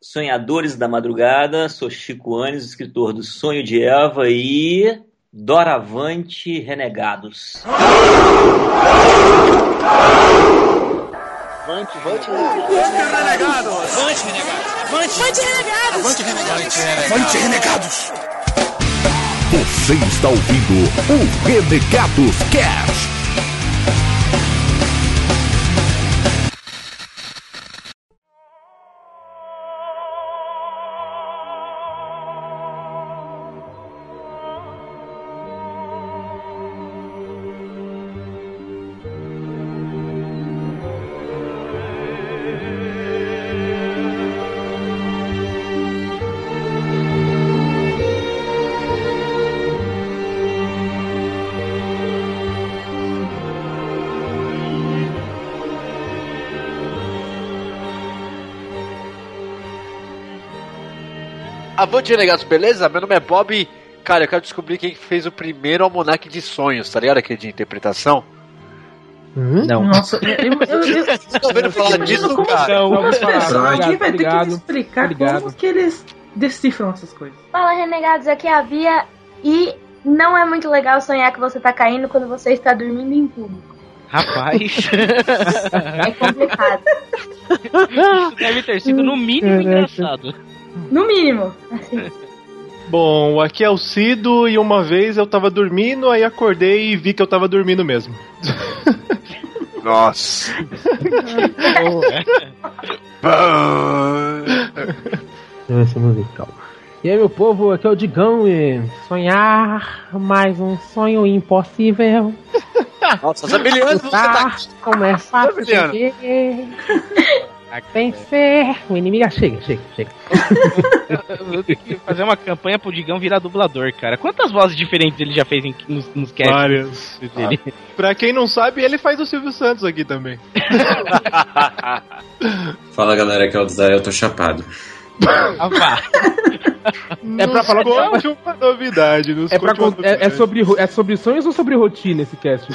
sonhadores da madrugada. Sou Chico Anes, escritor do Sonho de Eva e Doravante Renegados. Avante, avante, renegados! Avante, renegados! Avante, renegados! Avante, renegados! Avante, renegados! Você está ouvindo o Renegados Cast. Avante Renegados, beleza? Meu nome é Bob e, cara, eu quero descobrir quem fez o primeiro Almanac de Sonhos, tá ligado? Aquele de interpretação. Não. Nossa, eu, eu, eu, eu, Vocês estão ouvindo falar disso, como cara? Não, vamos falar. Alguém vai ter que explicar Obrigado. como que eles decifram essas coisas. Fala, renegados, aqui é a Bia e não é muito legal sonhar que você tá caindo quando você está dormindo em público. Rapaz, É complicado. isso deve ter sido no mínimo engraçado. No mínimo. Assim. Bom, aqui é o Cido e uma vez eu tava dormindo, aí acordei e vi que eu tava dormindo mesmo. Nossa. Esse musical. E aí, meu povo, aqui é o Digão e sonhar mais um sonho impossível. Nossa, Zamiliano, você tá. Começa a. vencer. O inimigo ah, chega, chega, chega. Eu tenho que fazer uma campanha pro Digão virar dublador, cara. Quantas vozes diferentes ele já fez em- nos, nos casts Várias. dele? Pra quem não sabe, ele faz o Silvio Santos aqui também. Fala galera, aqui é o Zé, eu tô chapado. Ah, vá. É pra falar que Conte uma novidade. Nos é, pra, é, é sobre, é sobre sonhos ou sobre rotina esse cast?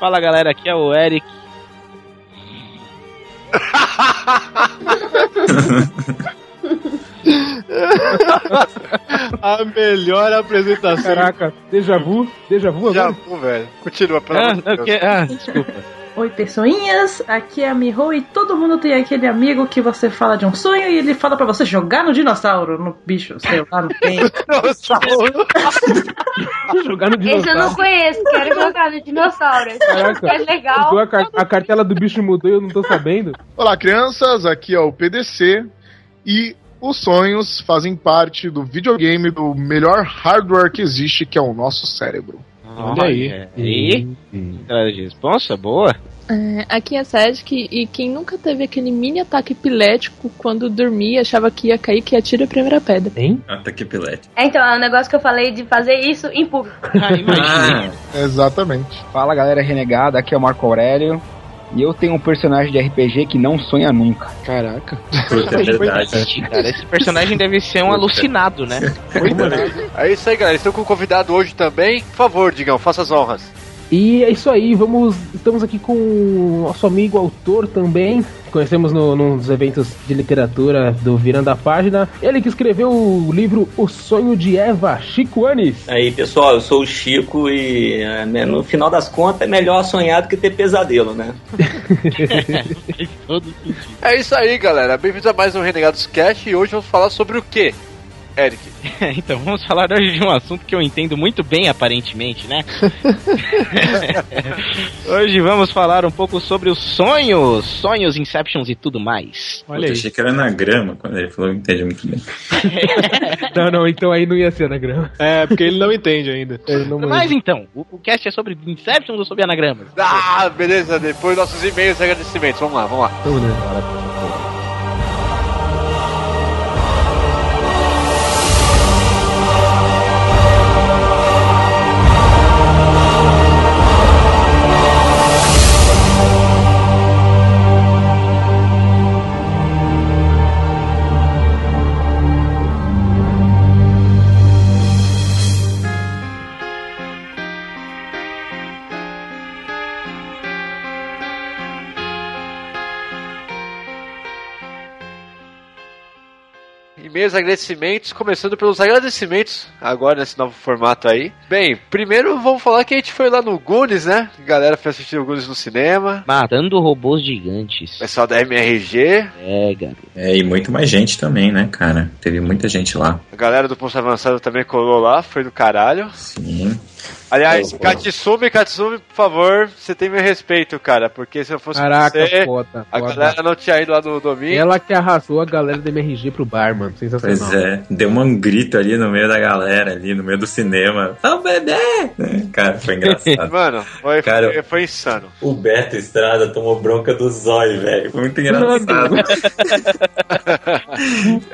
Fala galera, aqui é o Eric. A melhor apresentação. Caraca, déjà vu? Déjà vu agora? pô, velho. Continua, pelo Ah, amor de ok, Deus. ah, desculpa. Oi, pessoinhas, aqui é a Miho e todo mundo tem aquele amigo que você fala de um sonho e ele fala pra você jogar no dinossauro, no bicho, sei lá, no tem. Jogar no Esse eu não dinossauro. conheço, quero jogar no dinossauro. Caraca. É legal. A, car- a cartela do bicho mudou e eu não tô sabendo. Olá, crianças, aqui é o PDC e os sonhos fazem parte do videogame do melhor hardware que existe, que é o nosso cérebro. Olha aí. E? Cara de responsa, boa. É, aqui é Sedic e quem nunca teve aquele mini ataque epilético quando dormia, achava que ia cair, que atira a primeira pedra. Hein? Ataque pilete. É, então, é um negócio que eu falei de fazer isso em público. Ah, imagina. Exatamente. Fala galera renegada, aqui é o Marco Aurélio. E eu tenho um personagem de RPG que não sonha nunca. Caraca. Puta, é verdade. Cara, esse personagem deve ser um alucinado, né? É isso aí, galera. Estão com o convidado hoje também. Por favor, Digão, faça as honras. E é isso aí, vamos. Estamos aqui com o nosso amigo autor também. Conhecemos no, num dos eventos de literatura do Virando a Página. Ele que escreveu o livro O Sonho de Eva, Chico Anis. Aí, pessoal, eu sou o Chico e é, né, no final das contas é melhor sonhar do que ter pesadelo, né? É isso aí, galera. Bem-vindos a mais um Renegados Cast e hoje vamos falar sobre o quê? Eric. Então, vamos falar hoje de um assunto que eu entendo muito bem, aparentemente, né? hoje vamos falar um pouco sobre os sonhos, sonhos, inceptions e tudo mais. Olha Puta, aí. achei que era anagrama quando ele falou, entende muito bem. Não, não, então aí não ia ser anagrama. É, porque ele não entende ainda. Ele não Mas então, o, o cast é sobre inceptions ou sobre anagramas? Ah, beleza. Depois nossos e-mails e agradecimentos. Vamos lá, vamos lá. Vamos né? E-mails, agradecimentos, começando pelos agradecimentos, agora nesse novo formato aí. Bem, primeiro vamos falar que a gente foi lá no Gunes, né? A galera foi assistir o Gunes no cinema. Matando robôs gigantes. Pessoal da MRG. É, garoto. É, e muito mais gente também, né, cara? Teve muita gente lá. A galera do Posto Avançado também colou lá, foi do caralho. Sim. Aliás, Oh, oh. Katsumi, Katsumi, por favor, você tem meu respeito, cara, porque se eu fosse Caraca, você, foda, a foda. galera não tinha ido lá no domingo. Ela que arrasou a galera do MRG pro bar, mano. Sensacional. Pois é, deu um grito ali no meio da galera, ali no meio do cinema. Tá o bebê! Né? Cara, foi engraçado. Mano, foi, Cara, foi, foi insano. O Beto Estrada tomou bronca do zóio, velho. Foi muito engraçado.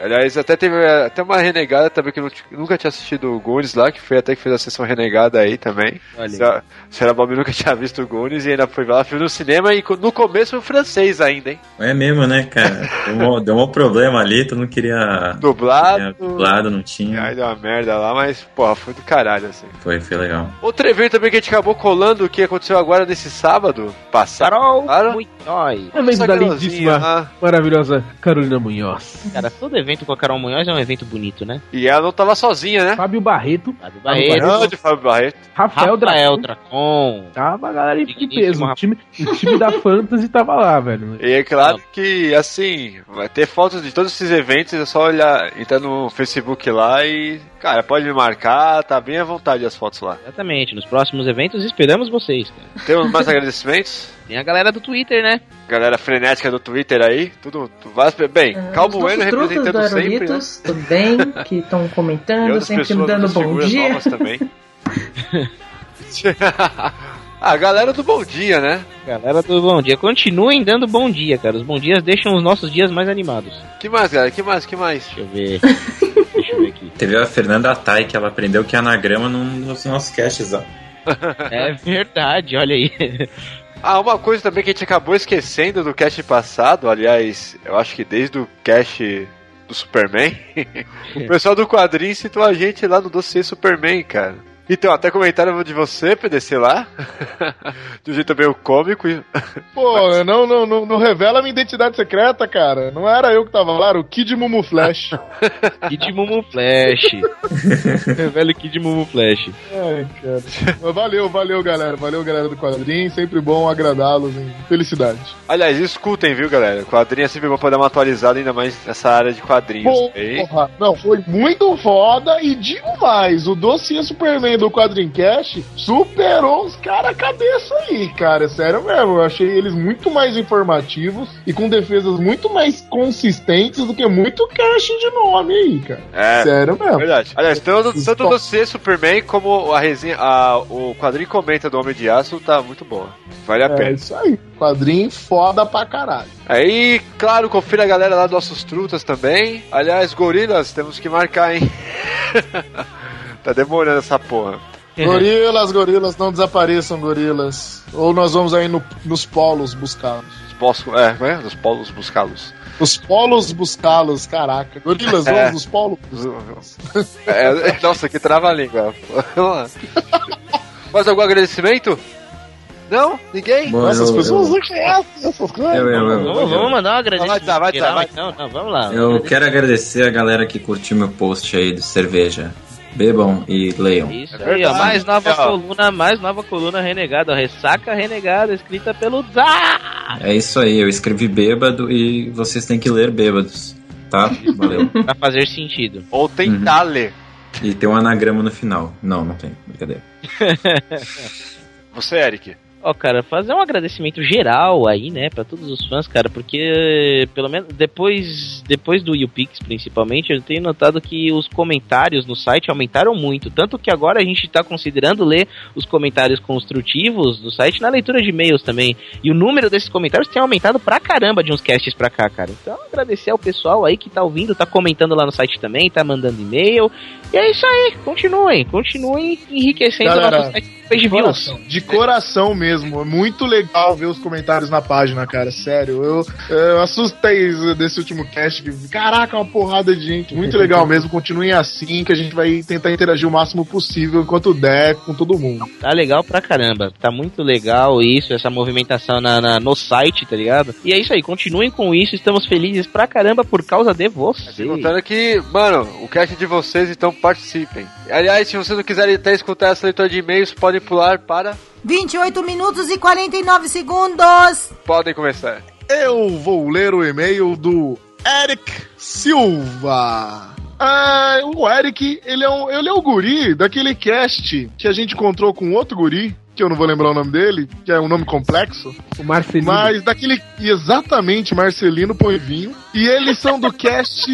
Aliás, até teve até uma renegada também que nunca tinha assistido o Goonies lá, que foi até que fez a sessão renegada aí também. Olha aí. Se a- Se a Bob nunca tinha visto o Goonies e ainda foi lá, viu no cinema e no começo foi francês ainda, hein? É mesmo, né, cara? Deu um, deu um problema ali, tu não queria. Dublado. queria dublado, não tinha. Aí deu uma merda lá, mas, porra, foi do caralho, assim. Foi, foi legal. Outro evento também que a gente acabou colando, que aconteceu agora nesse sábado passado. Carol Claro. Munhoz. Evento da lindíssima, ah. maravilhosa Carolina Munhoz. Cara, todo evento com a Carol Munhoz é um evento bonito, né? E ela não tava sozinha, né? Fábio Barreto, Fábio Barreto. Grande Fábio Barreto. Rafael, Rafael Dracon. Dracon. Tava a galera de peso. O time, o time da Fantasy tava lá, velho. E é claro que, assim, vai ter fotos de todos esses eventos, é só olhar, entrar no Facebook lá e, cara, pode me marcar, tá bem à vontade as fotos lá. Exatamente. Nos próximos eventos esperamos vocês, cara. Temos mais agradecimentos? Tem a galera do Twitter, né? Galera frenética do Twitter aí, tudo, tudo. Bem, Ah, Calmo os Bueno representando sempre, né? Aerolitos também, que estão comentando, sempre me dando bom dia. novas também. a galera do Bom Dia, né? Galera do Bom Dia. Continuem dando bom dia, cara. Os bom dias deixam os nossos dias mais animados. Que mais, galera? Que mais? Que mais? Deixa eu ver. Deixa eu ver aqui. Teve a Fernanda Tai, que ela aprendeu que é anagrama num dos nossos caches, ó. É verdade, olha aí. Ah, uma coisa também que a gente acabou esquecendo do cast passado, aliás, eu acho que desde o cast do Superman, o pessoal do quadrinho citou a gente lá no dossiê Superman, cara. Então, até comentaram de você, PDC, lá, de um jeito meio cômico. Pô, não, não, não, não revela minha identidade secreta, cara. Não era eu que tava lá, era o Kid Mumu Flash. Kid Mumu Flash. Velho Kid Mumu Flash. Ai, cara. Mas valeu, valeu, galera. Valeu, galera do quadrinho. Sempre bom agradá-los felicidade. Aliás, escutem, viu, galera? Quadrinho é sempre bom pra dar uma atualizada, ainda mais nessa área de quadrinhos. Porra, não, foi muito foda e digo mais, o dossiê Superman do Quadrincast superou os caras cabeça aí, cara, sério mesmo, eu achei eles muito mais informativos e com defesas muito mais consistentes do que muito cast de nome aí, cara. É, Sério mesmo. verdade. Aliás, tanto, tanto você, Superman, como a resenha, a, o quadrinho comenta do Homem de Aço tá muito boa. Vale a É pena. isso aí, quadrinho foda pra caralho. Aí, claro, confira a galera lá dos nossos trutas também. Aliás, gorilas, temos que marcar, hein? tá demorando essa porra. Gorilas, gorilas, não desapareçam, gorilas. Ou nós vamos aí no- nos polos buscá-los. Os polos, é, é? Dos polos buscá-los. Os polos buscá-los, caraca. Gorilas, É. vamos nos polos. É, nossa, que trava-língua. Mais algum agradecimento? Não? Ninguém? Bom, Nossa, as eu- pessoas eu- não conhecem essas coisas. Eu, eu, eu, Vamos, vamos mandar um agradecimento. Vai vai dar, geral, vai. Então, não, vamos lá. eu quero agradecer a galera que curtiu meu post aí de cerveja. Bebam e leiam. Isso É aí, ó. Mais nova É, ó. coluna, mais nova coluna renegada, ó. Ressaca renegada, escrita pelo Zá! É isso aí, eu escrevi bêbado e vocês têm que ler bêbados, tá? Valeu. Pra fazer sentido. Ou tentar ler. E tem um anagrama no final. Não, não tem, brincadeira. Você, Eric. Ó, cara, fazer um agradecimento geral aí, né, pra todos os fãs, cara, porque pelo menos depois depois do YouPix, principalmente, eu tenho notado que os comentários no site aumentaram muito, tanto que agora a gente tá considerando ler os comentários construtivos do site na leitura de e-mails também. E o número desses comentários tem aumentado pra caramba de uns casts pra cá, cara. Então, agradecer ao pessoal aí que tá ouvindo, tá comentando lá no site também, tá mandando e-mail. E é isso aí, continuem, continuem enriquecendo o nosso site. Page views. De coração mesmo. É muito legal ver os comentários na página, cara. Sério. Eu, eu assustei desse último cast. que, Caraca, uma porrada de gente. Muito legal mesmo. Continuem assim, que a gente vai tentar interagir o máximo possível enquanto der com todo mundo. Tá legal pra caramba. Tá muito legal isso, essa movimentação na, na- no site, tá ligado? E é isso aí, continuem com isso. Estamos felizes pra caramba por causa de vocês. Contando que, mano, o cast é de vocês, então participem. Aliás, se vocês não quiserem até escutar essa leitura de e-mails, podem pular para. 28 minutos e 49 segundos. Podem começar. Eu vou ler o e-mail do Eric Silva. Ah, o Eric, ele é, um, ele é o guri daquele cast que a gente encontrou com outro guri, que eu não vou lembrar o nome dele, que é um nome complexo. O Marcelino. Mas daquele. Exatamente, Marcelino Poivinho. E eles são do cast.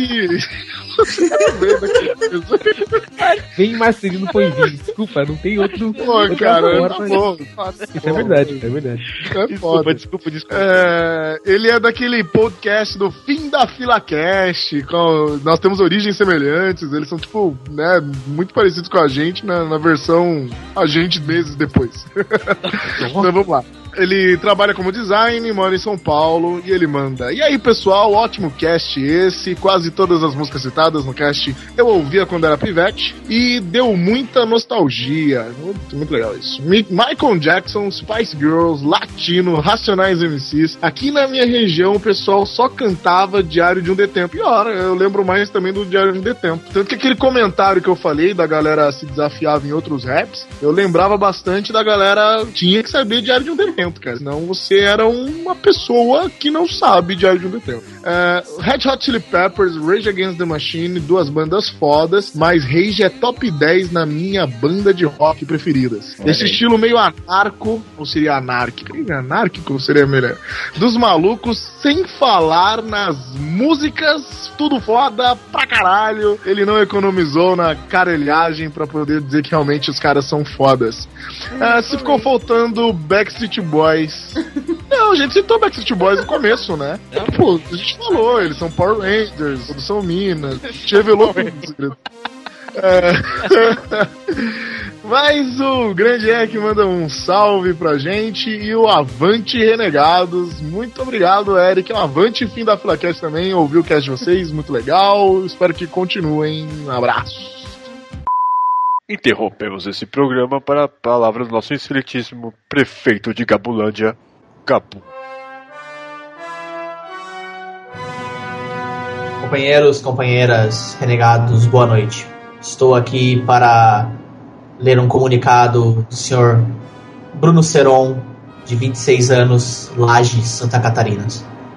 Vem Marcelino Poivinho. Desculpa, não tem outro. Pô, cara, forma. pô. Isso é verdade, é verdade. É foda. desculpa, desculpa. É, ele é daquele podcast do Fim da Fila Cast. Com, nós temos origens semelhantes. Eles são, tipo, né, muito parecidos com a gente na, na versão a gente meses depois. então vamos lá. Ele trabalha como design, mora em São Paulo e ele manda. E aí, pessoal, ótimo cast esse. Quase todas as músicas citadas no cast eu ouvia quando era pivete e deu muita nostalgia. Muito, legal isso. Mi- Michael Jackson, Spice Girls, Latino, Racionais MCs. Aqui na minha região o pessoal só cantava Diário de um Detempo. Pior, eu lembro mais também do Diário de um Detempo. Tanto que aquele comentário que eu falei da galera se desafiava em outros raps, eu lembrava bastante da galera tinha que saber Diário de um Detempo, cara. Senão você era uma pessoa que não sabe Diário de um Detempo. É, Red Hot Chili Peppers, Rage Against the Machine, duas bandas fodas, mas Rage é top 10 na minha banda de rock preferidas. Esse estilo meio anarco, ou seria anárquico? Anárquico seria melhor. Dos malucos, sem falar nas músicas, tudo foda pra caralho. Ele não economizou na carelhagem pra poder dizer que realmente os caras são fodas. Ah, se ficou faltando Backstreet Boys. Não, a gente citou Backstreet Boys no começo, né? Pô, a gente falou, eles são Power Rangers, são Minas. A gente revelou tudo. É. Mas o grande Eric manda um salve pra gente e o Avante Renegados. Muito obrigado, Eric. Um Avante fim da FilaCast também. Ouvi o cast de vocês, muito legal. Espero que continuem. Um abraço. Interrompemos esse programa para a palavra do nosso excelentíssimo prefeito de Gabulândia, Gabu. Companheiros, companheiras, renegados, boa noite. Estou aqui para ler um comunicado do senhor Bruno Seron, de 26 anos, Laje, Santa Catarina.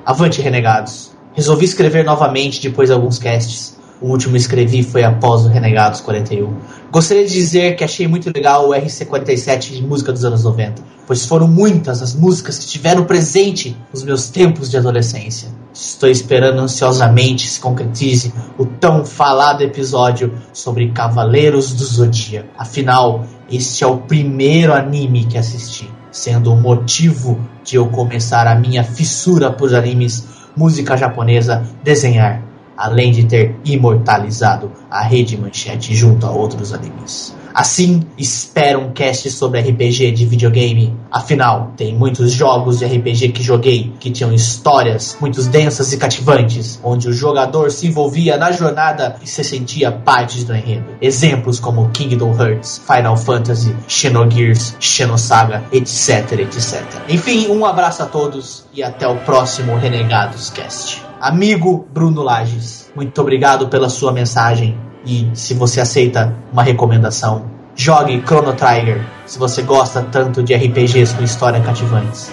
Avante, renegados. Resolvi escrever novamente depois de alguns casts. O último escrevi foi após o Renegados 41. Gostaria de dizer que achei muito legal o RC47 de música dos anos 90, pois foram muitas as músicas que tiveram presente nos meus tempos de adolescência. Estou esperando ansiosamente se concretize o tão falado episódio sobre Cavaleiros do Zodíaco. Afinal, este é o primeiro anime que assisti, sendo o motivo de eu começar a minha fissura por animes, música japonesa, desenhar além de ter imortalizado a rede manchete junto a outros animes. Assim, espero um cast sobre RPG de videogame. Afinal, tem muitos jogos de RPG que joguei que tinham histórias muito densas e cativantes, onde o jogador se envolvia na jornada e se sentia parte do enredo. Exemplos como Kingdom Hearts, Final Fantasy, Xenogears, Xenosaga, etc, etc. Enfim, um abraço a todos e até o próximo Renegados Cast. Amigo Bruno Lages, muito obrigado pela sua mensagem e se você aceita uma recomendação, jogue Chrono Trigger se você gosta tanto de RPGs com história cativantes.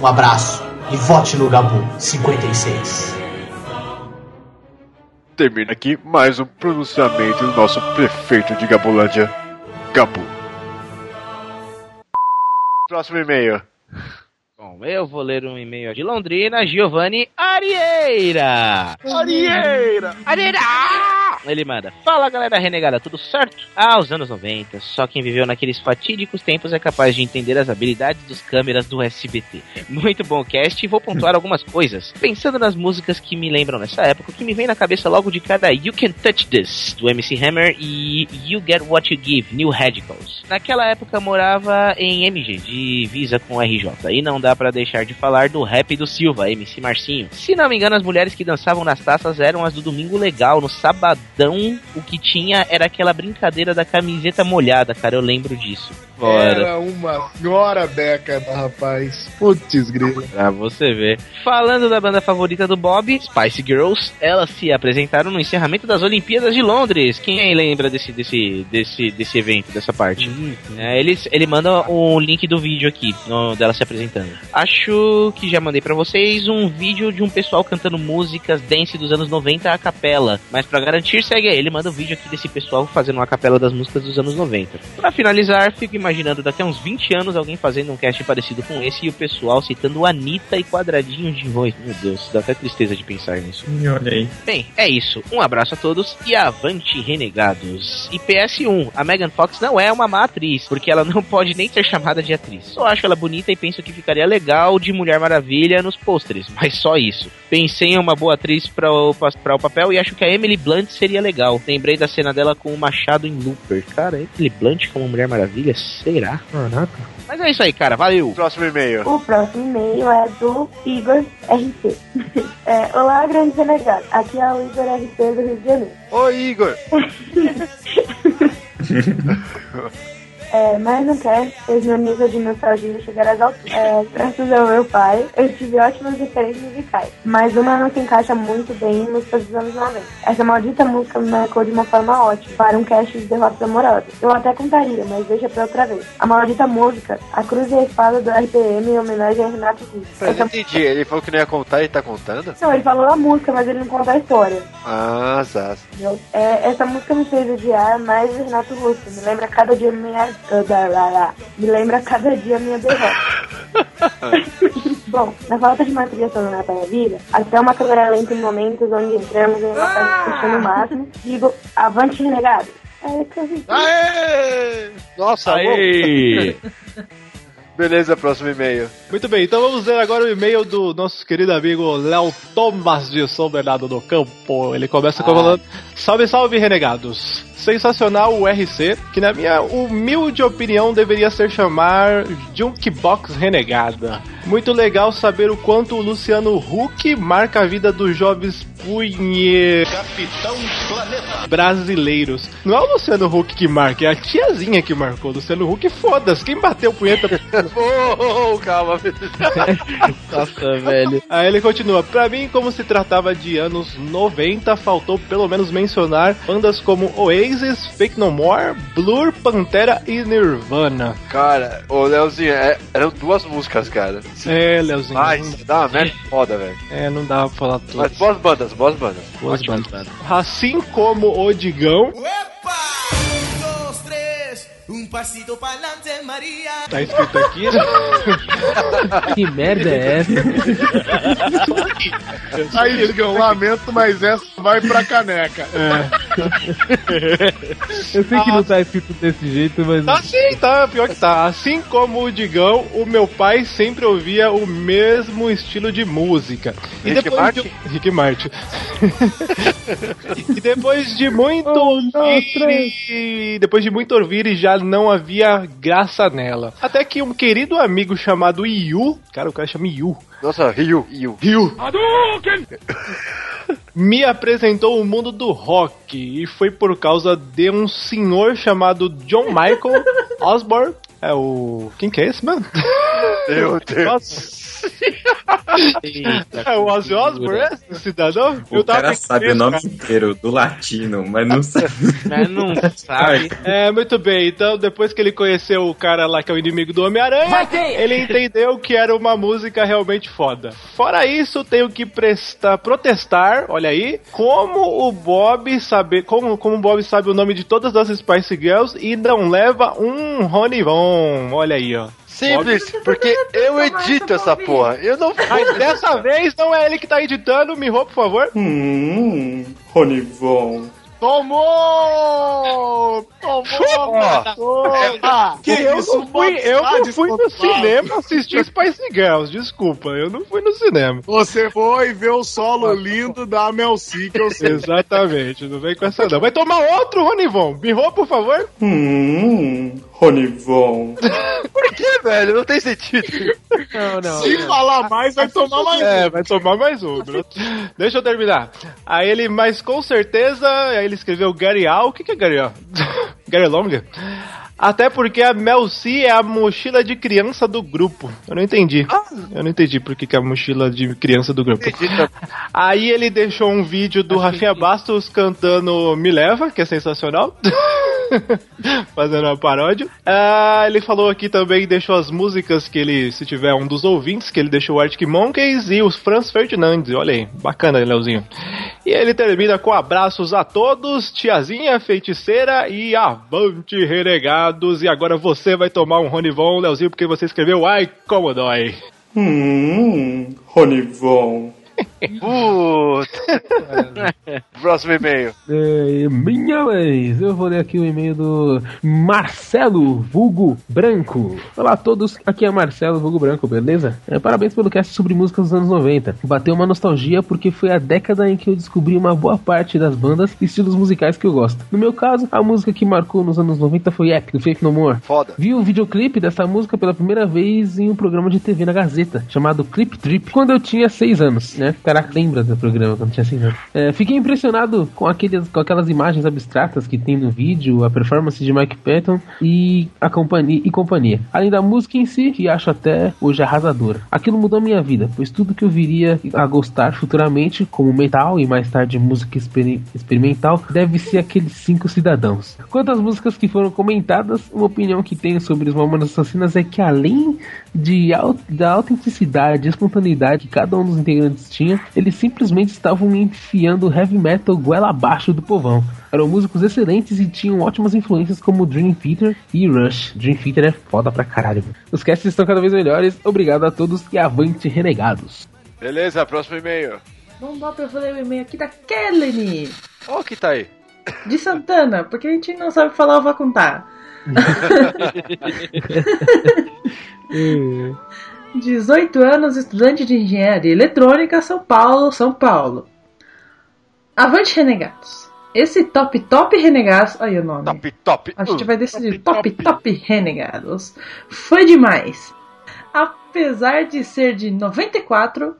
Um abraço e vote no Gabu 56. Termina aqui mais um pronunciamento do nosso prefeito de Gabulândia, Gabu. Próximo e-mail. Bom, eu vou ler um e-mail de Londrina, Giovanni Arieira. Arieira! Arieira! Ele manda: Fala galera renegada, tudo certo? Ah, os anos 90. Só quem viveu naqueles fatídicos tempos é capaz de entender as habilidades dos câmeras do SBT. Muito bom cast e vou pontuar algumas coisas. Pensando nas músicas que me lembram nessa época, o que me vem na cabeça logo de cada You Can Touch This, do MC Hammer, e You Get What You Give, New Radicals. Naquela época morava em MG, de Visa com RJ, e não dá pra deixar de falar do rap do Silva, MC Marcinho. Se não me engano, as mulheres que dançavam nas taças eram as do Domingo Legal, no sabadão, o que tinha era aquela brincadeira da camiseta molhada, cara, eu lembro disso. Era uma senhora década, rapaz. Putz, grilo. Pra você ver. Falando da banda favorita do Bob, Spice Girls, elas se apresentaram no encerramento das Olimpíadas de Londres. Quem aí lembra desse, desse, desse, desse evento, dessa parte? É, eles, ele manda o link do vídeo aqui, no, dela se apresentando. Acho que já mandei pra vocês um vídeo de um pessoal cantando músicas dance dos anos 90 a capela. Mas pra garantir, segue aí. Ele manda o vídeo aqui desse pessoal fazendo uma capela das músicas dos anos 90. Pra finalizar, fico imaginando daqui a uns 20 anos alguém fazendo um cast parecido com esse e o pessoal citando Anitta e quadradinhos de voz. Meu Deus, dá até tristeza de pensar nisso. Olha aí. Bem, é isso. Um abraço a todos e avante renegados. E PS1, a Megan Fox não é uma má atriz, porque ela não pode nem ser chamada de atriz. Só acho ela bonita e penso que ficaria legal de Mulher Maravilha nos pôsteres, mas só isso. Pensei em uma boa atriz para o, pra o papel e acho que a Emily Blunt seria legal. Lembrei da cena dela com o machado em Looper. Cara, Emily Blunt como Mulher Maravilha? Será? Caraca. Mas é isso aí, cara. Valeu. Próximo e-mail. O próximo e-mail é do Igor RP. É, Olá, grande renegado. Aqui é o Igor RP do Rio de Janeiro. Oi, Igor. É, mas não quer, pois meu nível de nostalgia chegar às alturas. É, graças ao meu pai, eu tive ótimas referências musicais, mas uma não se encaixa muito bem em músicas dos anos 90. Essa maldita música me marcou de uma forma ótima para um cast de derrotas amorosas. Eu até contaria, mas deixa pra outra vez. A maldita música, A Cruz e a Espada do RPM em homenagem a Renato Russo. Mas eu entendi, ele falou que não ia contar e tá contando? Não, ele falou a música, mas ele não conta a história. Ah, zaz. É, essa música me fez odiar mais o Renato Russo. Me lembra cada dia minha. Ah. Me lembra cada dia minha derrota. Bom, na falta de uma trilha sonora para a vida, até uma câmera lenta em momentos onde entramos em uma fase fechando o máximo, digo, avante renegado. É. Aê! Nossa, Aê! Beleza, próximo e-mail. Muito bem, então vamos ler agora o e-mail do nosso querido amigo Léo Thomas de São Bernardo do Campo. Ele começa com falando: Salve, salve, renegados! Sensacional o RC, que na minha humilde opinião deveria ser chamar Junkbox Renegada. Muito legal saber o quanto o Luciano Huck marca a vida dos jovens punhe... Capitão Planeta. brasileiros. Não é o Luciano Huck que marca, é a tiazinha que marcou. Luciano Huck, foda-se, quem bateu punheta oh, calma. Nossa, velho. Aí ele continua. Pra mim, como se tratava de anos 90, faltou pelo menos mencionar bandas como Oasis, Fake No More, Blur, Pantera e Nirvana. Cara, ô Leozinho, é- eram duas músicas, cara. É, Leozinho. Mas dá uma merda foda, velho. É, não dá pra falar tudo. Mas boas bandas, boas bandas. Boas bandas. Assim como o Digão, dos, tres, un pasito pa'lante, María. tá escrito aqui. Que merda é essa? Aí, Digão, lamento, mas essa vai pra caneca. Eu sei que não tá escrito desse jeito, mas. Tá sim, tá, pior que tá. Assim como o Digão, o meu pai sempre ouvia o mesmo estilo de música. E Rick depois Martin? de... Rick Martin. e depois de muito Um, dois, ouvir, e depois de muito ouvir, já não havia graça nela. Até que um querido amigo chamado Yu, cara, o cara chama Yu, Nossa, Ryu, Ryu. Ryu. Me apresentou o mundo do rock e foi por causa de um senhor chamado John Michael Osborne. É o. Quem que é esse, mano? Meu Deus. Nossa. É o Ozzy Osbourne, é? esse cidadão? O cara sabe o nome cara. inteiro do latino, mas não sabe. Mas não sabe. É, muito bem. Então, depois que ele conheceu o cara lá que é o inimigo do Homem-Aranha, ele entendeu que era uma música realmente foda. Fora isso, tenho que prestar, protestar, olha aí, como o Bob sabe, como, como o Bob sabe o nome de todas as Spice Girls e não leva um Rony Von. Olha aí, ó. Simples, porque eu edito essa porra. Eu não Mas dessa vez não é ele que tá editando, Miho, por favor. Hum, Ronivon. Tomou! Tomou! Que eu não fui, eu não fui no cinema assistir Spice Girls, desculpa, eu não fui no cinema. Você foi ver o solo lindo da Mel C, que eu sei. Exatamente, não vem com essa não. Vai tomar outro, Ronivon. Birrou, por favor. Hum, Ronivon. Por que, velho? Não tem sentido. Não, não. Se falar mais, vai tomar mais É, um. vai tomar mais um. Deixa eu terminar. Aí ele, mas com certeza, aí ele escreveu Gary Al. O que, que é Gary Al? Gary Longa? Até porque a Mel C é a mochila de criança do grupo. Eu não entendi. Eu não entendi por que, que é a mochila de criança do grupo. Aí ele deixou um vídeo do Rafinha Bastos cantando Me Leva, que é sensacional. Fazendo uma paródia. Ah, ele falou aqui também, deixou as músicas que ele, se tiver um dos ouvintes, que ele deixou o Arctic Monkeys e os Franz Ferdinand. Olha aí, bacana, Leozinho. E ele termina com abraços a todos, tiazinha, feiticeira e avante E agora você vai tomar um Ronivon, Leozinho, porque você escreveu Ai, como dói. Hum, Ronivon. Puta. Próximo e-mail. É, minha vez, eu vou ler aqui o e-mail do Marcelo Vulgo Branco. Olá a todos, aqui é Marcelo Vulgo Branco, beleza? É, parabéns pelo cast sobre músicas dos anos 90. Bateu uma nostalgia porque foi a década em que eu descobri uma boa parte das bandas e estilos musicais que eu gosto. No meu caso, a música que marcou nos anos 90 foi Epic, do Faith No More. Foda. Vi o videoclipe dessa música pela primeira vez em um programa de TV na Gazeta, chamado Clip Trip, quando eu tinha 6 anos, né? Caraca, lembra do programa quando tinha 6 anos. É, fiquei impressionado com, aqueles, com aquelas imagens abstratas que tem no vídeo, a performance de Mike Patton e a companhia, e companhia. Além da música em si, que acho até hoje arrasadora. Aquilo mudou minha vida, pois tudo que eu viria a gostar futuramente, como metal e mais tarde música experi- experimental, deve ser aqueles cinco cidadãos. Quanto às músicas que foram comentadas, uma opinião que tenho sobre os Mamonas Assassinas é que além de da autenticidade e espontaneidade que cada um dos integrantes tinha, eles simplesmente estavam enfiando heavy metal goela abaixo do povão. Eram músicos excelentes e tinham ótimas influências como Dream Theater e Rush. Dream Theater é foda pra caralho. mano. Os casts estão cada vez melhores. Obrigado a todos e avante renegados. Beleza, próximo e-mail. Vamos lá pra eu ler o e-mail aqui da Kelly, Ó, que tá aí. de Santana, porque a gente não sabe falar, eu vou contar. 18 anos, estudante de engenharia eletrônica, São Paulo, São Paulo. Avante Renegados. Esse top top Renegados. Aí o nome. Top, top. A gente vai decidir top top Renegados. Foi demais. Apesar de ser de 94,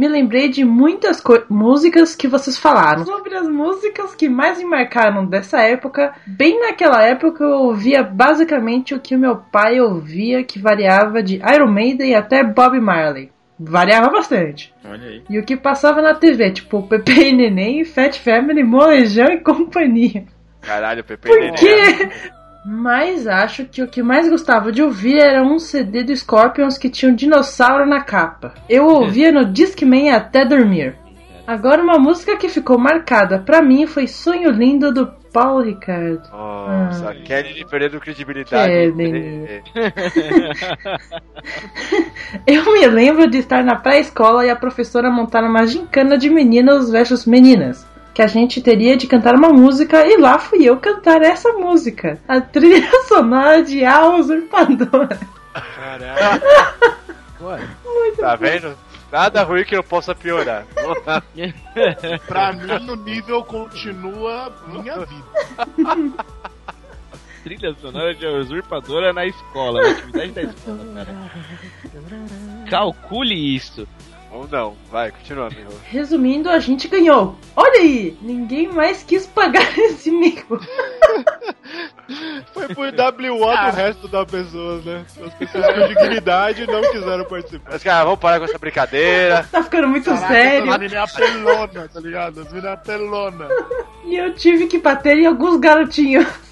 me lembrei de muitas músicas que vocês falaram. Sobre as músicas que mais me marcaram dessa época, bem naquela época eu ouvia basicamente o que o meu pai ouvia, que variava de Iron Maiden até Bob Marley. Variava bastante. Olha aí. E o que passava na TV, tipo Pepe e Neném, Fat Family, Molejão e companhia. Caralho, Pepe Por Neném. quê? Mas acho que o que mais gostava de ouvir era um CD do Scorpions que tinha um dinossauro na capa. Eu ouvia no Discman até dormir. Agora uma música que ficou marcada pra mim foi Sonho Lindo do Paulo Ricardo. Nossa, Ah. Kelly perdendo credibilidade. Kelly. Eu me lembro de estar na pré-escola e a professora montar uma gincana de meninos versus meninas. Que a gente teria de cantar uma música e lá fui eu cantar essa música. A trilha sonora de A Usurpadora. Caralho. tá vendo? Nada ruim que eu possa piorar. Pra mim, o nível continua minha vida. Trilha sonora de usurpadora na escola, na atividade da escola, cara. Calcule isso. Ou não, vai, continua, amigo. Resumindo, a gente ganhou. Olha aí! Ninguém mais quis pagar esse mico. Foi por WO do resto das pessoas, né? As pessoas com dignidade não quiseram participar. Mas, cara, vamos parar com essa brincadeira. Tá ficando muito Caraca, sério. As meninas apelona, tá ligado? As meninas apelona. E eu tive que bater em alguns garotinhos.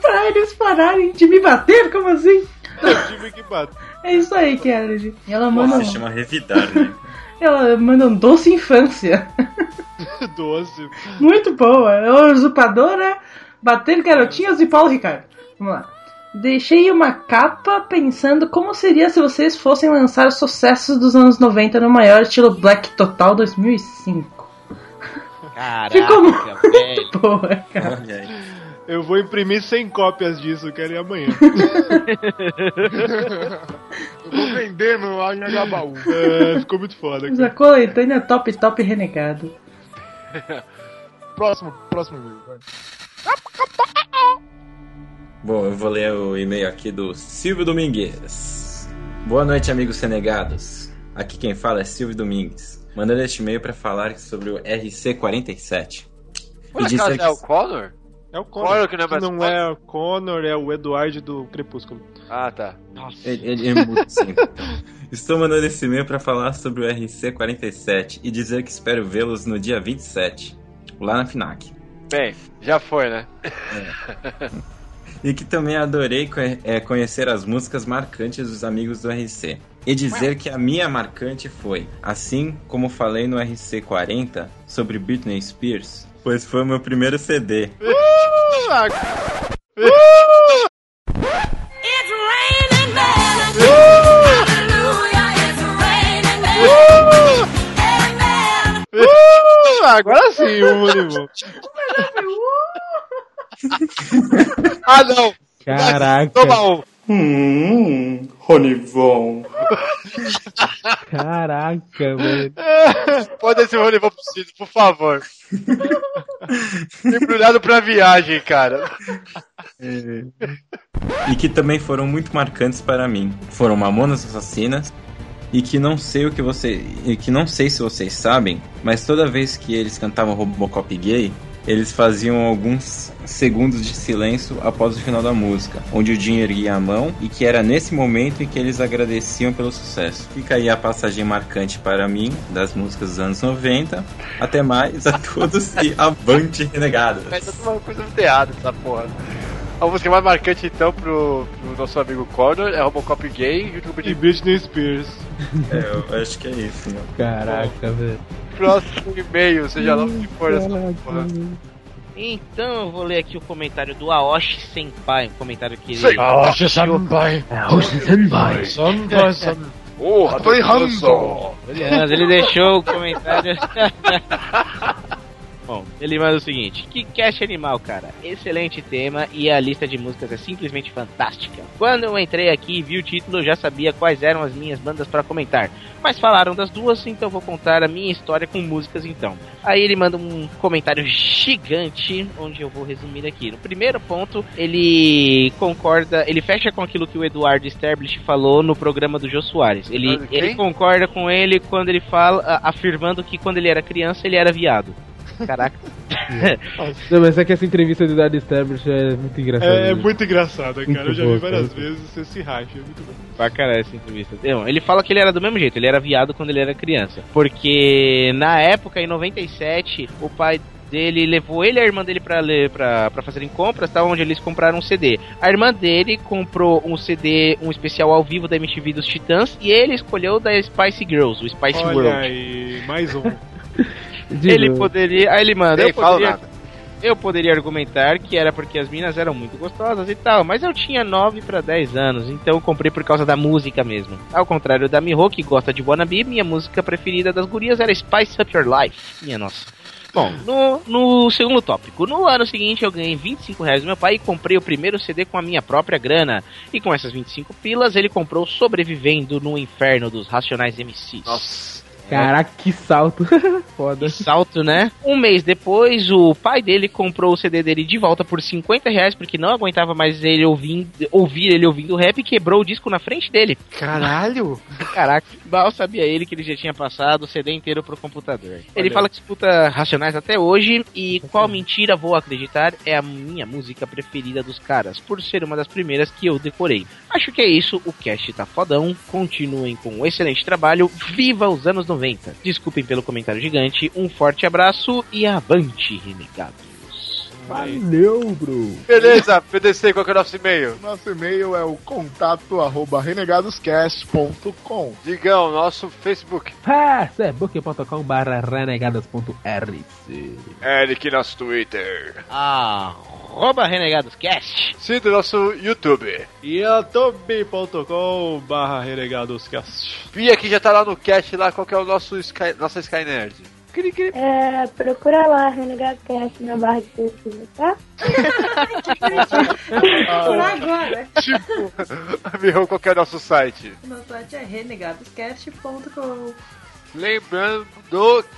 pra eles pararem de me bater? Como assim? Eu tive que bater. É isso aí, Kennedy. E ela manda, Nossa, se chama revidar, né? ela manda um doce infância. Doce. Muito boa. É usurpadora, bater garotinhos e Paulo Ricardo. Vamos lá. Deixei uma capa pensando como seria se vocês fossem lançar os sucessos dos anos 90 no maior estilo Black Total 2005. Caraca, Ficou velho. Boa, cara. Eu vou imprimir 100 cópias disso, quero ir amanhã. Eu vou vender no Anhangabaú. É, ficou muito foda. Mas a coletânea top top renegado. próximo, próximo vai. Bom, eu vou ler o e-mail aqui do Silvio Domingues. Boa noite, amigos renegados. Aqui quem fala é Silvio Domingues, mandando este e-mail para falar sobre o RC47. Por acaso é o Connor? É o Connor Connor. que não é mais não é o Connor, é o Eduardo do Crepúsculo. Ah, tá. Ele, ele é muito simples. então. Estou mandando esse e-mail para falar sobre o RC47 e dizer que espero vê-los no dia 27, lá na FINAC. Bem, já foi, né? E que também adorei é, conhecer as músicas marcantes dos amigos do RC. E dizer que a minha marcante foi, assim como falei no RC40 sobre Britney Spears, pois foi o meu primeiro CD. Uh, agora sim, o Munivo. ah, não! Caraca. Toma um! Hum, Ronivon. Caraca, velho. Pode esse Ronivon preciso, por favor. Embrulhado pra viagem, cara. E que também foram muito marcantes para mim. Foram Mamonas Assassinas e que não sei o que você, e que não sei se vocês sabem, mas toda vez que eles cantavam Robocop gay, eles faziam alguns segundos de silêncio após o final da música, onde o Jim erguia a mão e que era nesse momento em que eles agradeciam pelo sucesso. Fica aí a passagem marcante para mim das músicas dos anos 90. Até mais a todos e avante renegados. Mas tá uma coisa muito errada essa porra. A música mais marcante então pro, pro nosso amigo Connor é Robocop gay com o E Britney Spears. É, eu acho que é isso, né? Caraca, velho. Próximo e-mail, seja lá o que for essa porra. Então eu vou ler aqui o comentário do Aoshi Senpai, um comentário que ele. Aoshi Senpai. Aoshi Senpai. Senpai, senpai. Porra, Tô errando. Beleza, ele deixou o comentário. Bom, ele manda o seguinte: Que cast animal, cara. Excelente tema e a lista de músicas é simplesmente fantástica. Quando eu entrei aqui e vi o título, eu já sabia quais eram as minhas bandas para comentar. Mas falaram das duas, então vou contar a minha história com músicas então. Aí ele manda um comentário gigante, onde eu vou resumir aqui. No primeiro ponto, ele concorda, ele fecha com aquilo que o Eduardo Stablish falou no programa do Jô Soares. Ele, ele concorda com ele quando ele fala, afirmando que quando ele era criança ele era viado. Caraca. Não, mas é que essa entrevista do Dad Establish é muito engraçada. É, é muito engraçada, cara. Eu já vi várias cara. vezes, você se racha. É muito bom. Pra caralho essa entrevista. Não, ele fala que ele era do mesmo jeito, ele era viado quando ele era criança. Porque na época, em 97, o pai dele levou ele e a irmã dele pra, ler, pra, pra fazerem compras, tá? Onde eles compraram um CD. A irmã dele comprou um CD, um especial ao vivo da MTV dos Titãs, e ele escolheu da Spice Girls, o Spice Olha World. aí, mais um. Ele poderia. Aí ele manda, eu poderia. nada. Eu poderia argumentar que era porque as minas eram muito gostosas e tal, mas eu tinha 9 para 10 anos, então eu comprei por causa da música mesmo. Ao contrário da Miho, que gosta de Wannabe, minha música preferida das gurias era Spice Up Your Life. Minha nossa. Bom, no, no segundo tópico, no ano seguinte eu ganhei 25 reais do meu pai e comprei o primeiro CD com a minha própria grana. E com essas 25 pilas ele comprou Sobrevivendo no Inferno dos Racionais MCs. Nossa. Caraca, que salto. Foda. Salto, né? Um mês depois, o pai dele comprou o CD dele de volta por 50 reais, porque não aguentava mais ele ouvindo, ouvir ele ouvindo rap e quebrou o disco na frente dele. Caralho! Caraca, mal sabia ele que ele já tinha passado o CD inteiro pro computador. Ele fala que escuta Racionais até hoje e qual mentira vou acreditar é a minha música preferida dos caras, por ser uma das primeiras que eu decorei. Acho que é isso, o cast tá fodão, continuem com um excelente trabalho, viva os anos 90. Desculpem pelo comentário gigante, um forte abraço e avante, renegados. Valeu, bro. Beleza, PDC, qual que é o nosso e-mail? Nosso e-mail é o contato arroba renegadoscast.com. Digão, nosso Facebook. facebook.com barra renegadas.rc Eric, nosso Twitter. Arroba arroba renegadoscast. Sim, do nosso YouTube. youtube.com barra renegadoscast. Bia que já tá lá no cast lá, qual que é o nosso Sky, nossa Sky Nerd? É, procura lá, Renegado Cast na barra de pesquisa, tá? Por agora. Tipo, Mirão, qual que é o nosso site? Nosso site é renegadoscast.com. Lembrando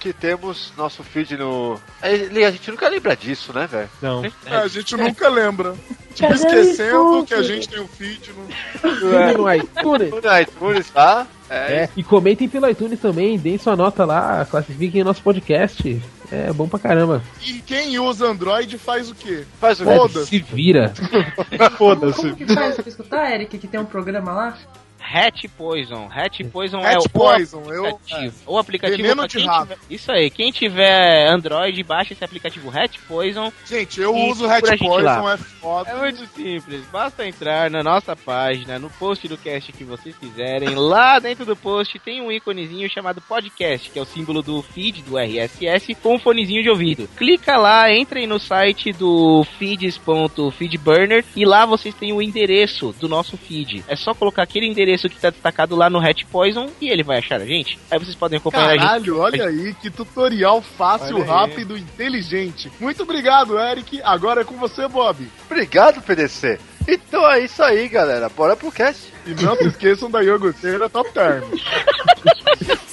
que temos nosso feed no. É, A gente nunca lembra disso, né, velho? Não. É, a gente nunca lembra. Tipo, esquecendo que a gente tem o feed no. no iTunes. No iTunes, tá? É. É, e comentem pelo iTunes também, deem sua nota lá, classifiquem o nosso podcast. É bom pra caramba. E quem usa Android faz o quê? Faz o Foda-se. Se vira. Foda-se. Como que faz pra escutar, Eric, que tem um programa lá? Hatch Poison. Hatch Poison Hatch é o Poison, eu- aplicativo. O aplicativo Veneno de tiver- Isso aí, quem tiver Android, baixa esse aplicativo Hatch Poison. Gente, eu uso gente Poison, é foda. É muito simples, basta entrar na nossa página, no post do cast que vocês quiserem. Lá dentro do post tem um íconezinho chamado podcast, que é o símbolo do feed do RSS, com um fonezinho de ouvido. Clica lá, entrem no site do feeds.feedburner e lá vocês têm o endereço do nosso feed. É só colocar aquele endereço que está destacado lá no Hatch Poison e ele vai achar a gente. Aí vocês podem acompanhar a gente. Caralho, olha aí, que tutorial fácil, Olha aí. rápido, inteligente. Muito obrigado, Eric. Agora é com você, Bob. Obrigado, PDC. Então é isso aí, galera. Bora pro cast. E não se esqueçam da iogurteira Top Term.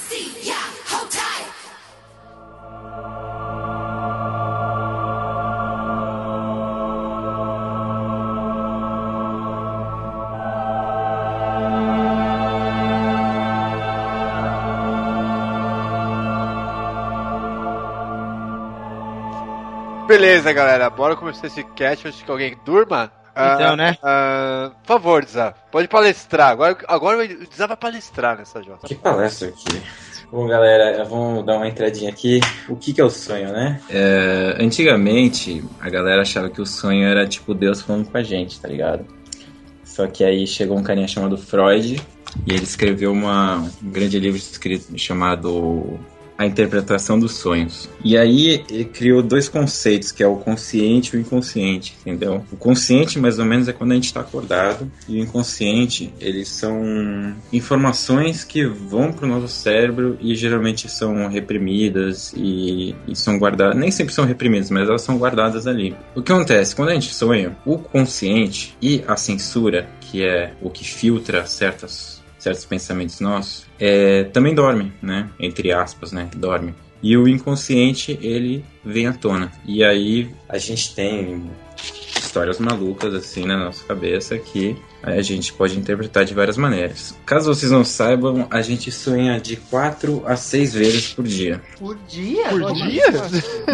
Beleza, galera. Bora começar esse cast antes que alguém durma. Então, Ah, né? ah, por favor, Dza. Pode palestrar. Agora, agora o Dza vai palestrar nessa Jota. Que palestra aqui. Bom, galera, vamos dar uma entradinha aqui. O que, que é o sonho, né? É, antigamente, a galera achava que o sonho era tipo Deus falando com a gente, tá ligado? Só que aí chegou um carinha chamado Freud e ele escreveu uma, um grande livro escrito chamado A Interpretação dos Sonhos. E aí criou dois conceitos, que é o consciente e o inconsciente, entendeu? O consciente, mais ou menos, é quando a gente está acordado, e o inconsciente, eles são informações que vão pro nosso cérebro e geralmente são reprimidas e, e são guardadas, nem sempre são reprimidas, mas elas são guardadas ali. O que acontece? Quando a gente sonha, o consciente e a censura, que é o que filtra certas certos pensamentos nossos, é, também dorme, né? Entre aspas, né? Dorme. E o inconsciente, ele vem à tona. E aí a gente tem histórias malucas assim na nossa cabeça que a gente pode interpretar de várias maneiras. Caso vocês não saibam, a gente sonha de 4 a 6 vezes por dia. Por dia? Por Nossa. dia?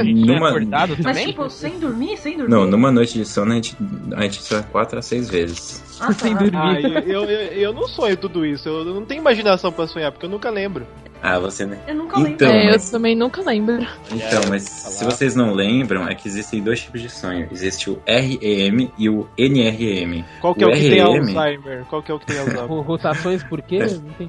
Numa... acordado Mas também? tipo, sem dormir, sem dormir? Não, numa noite de sono a gente, a gente sonha 4 a 6 vezes. Ah, tá. Sem dormir. Ah, eu, eu, eu não sonho tudo isso. Eu não tenho imaginação pra sonhar, porque eu nunca lembro. Ah, você né? Eu nunca lembro. Então, é, eu mas- também nunca lembro. Então, mas se vocês não lembram, é que existem dois tipos de sonho. Existe o REM e o NRM. Qual que é o que tem REM Alzheimer? Qual que é o que tem Alzheimer? Ro- Rotações por quê?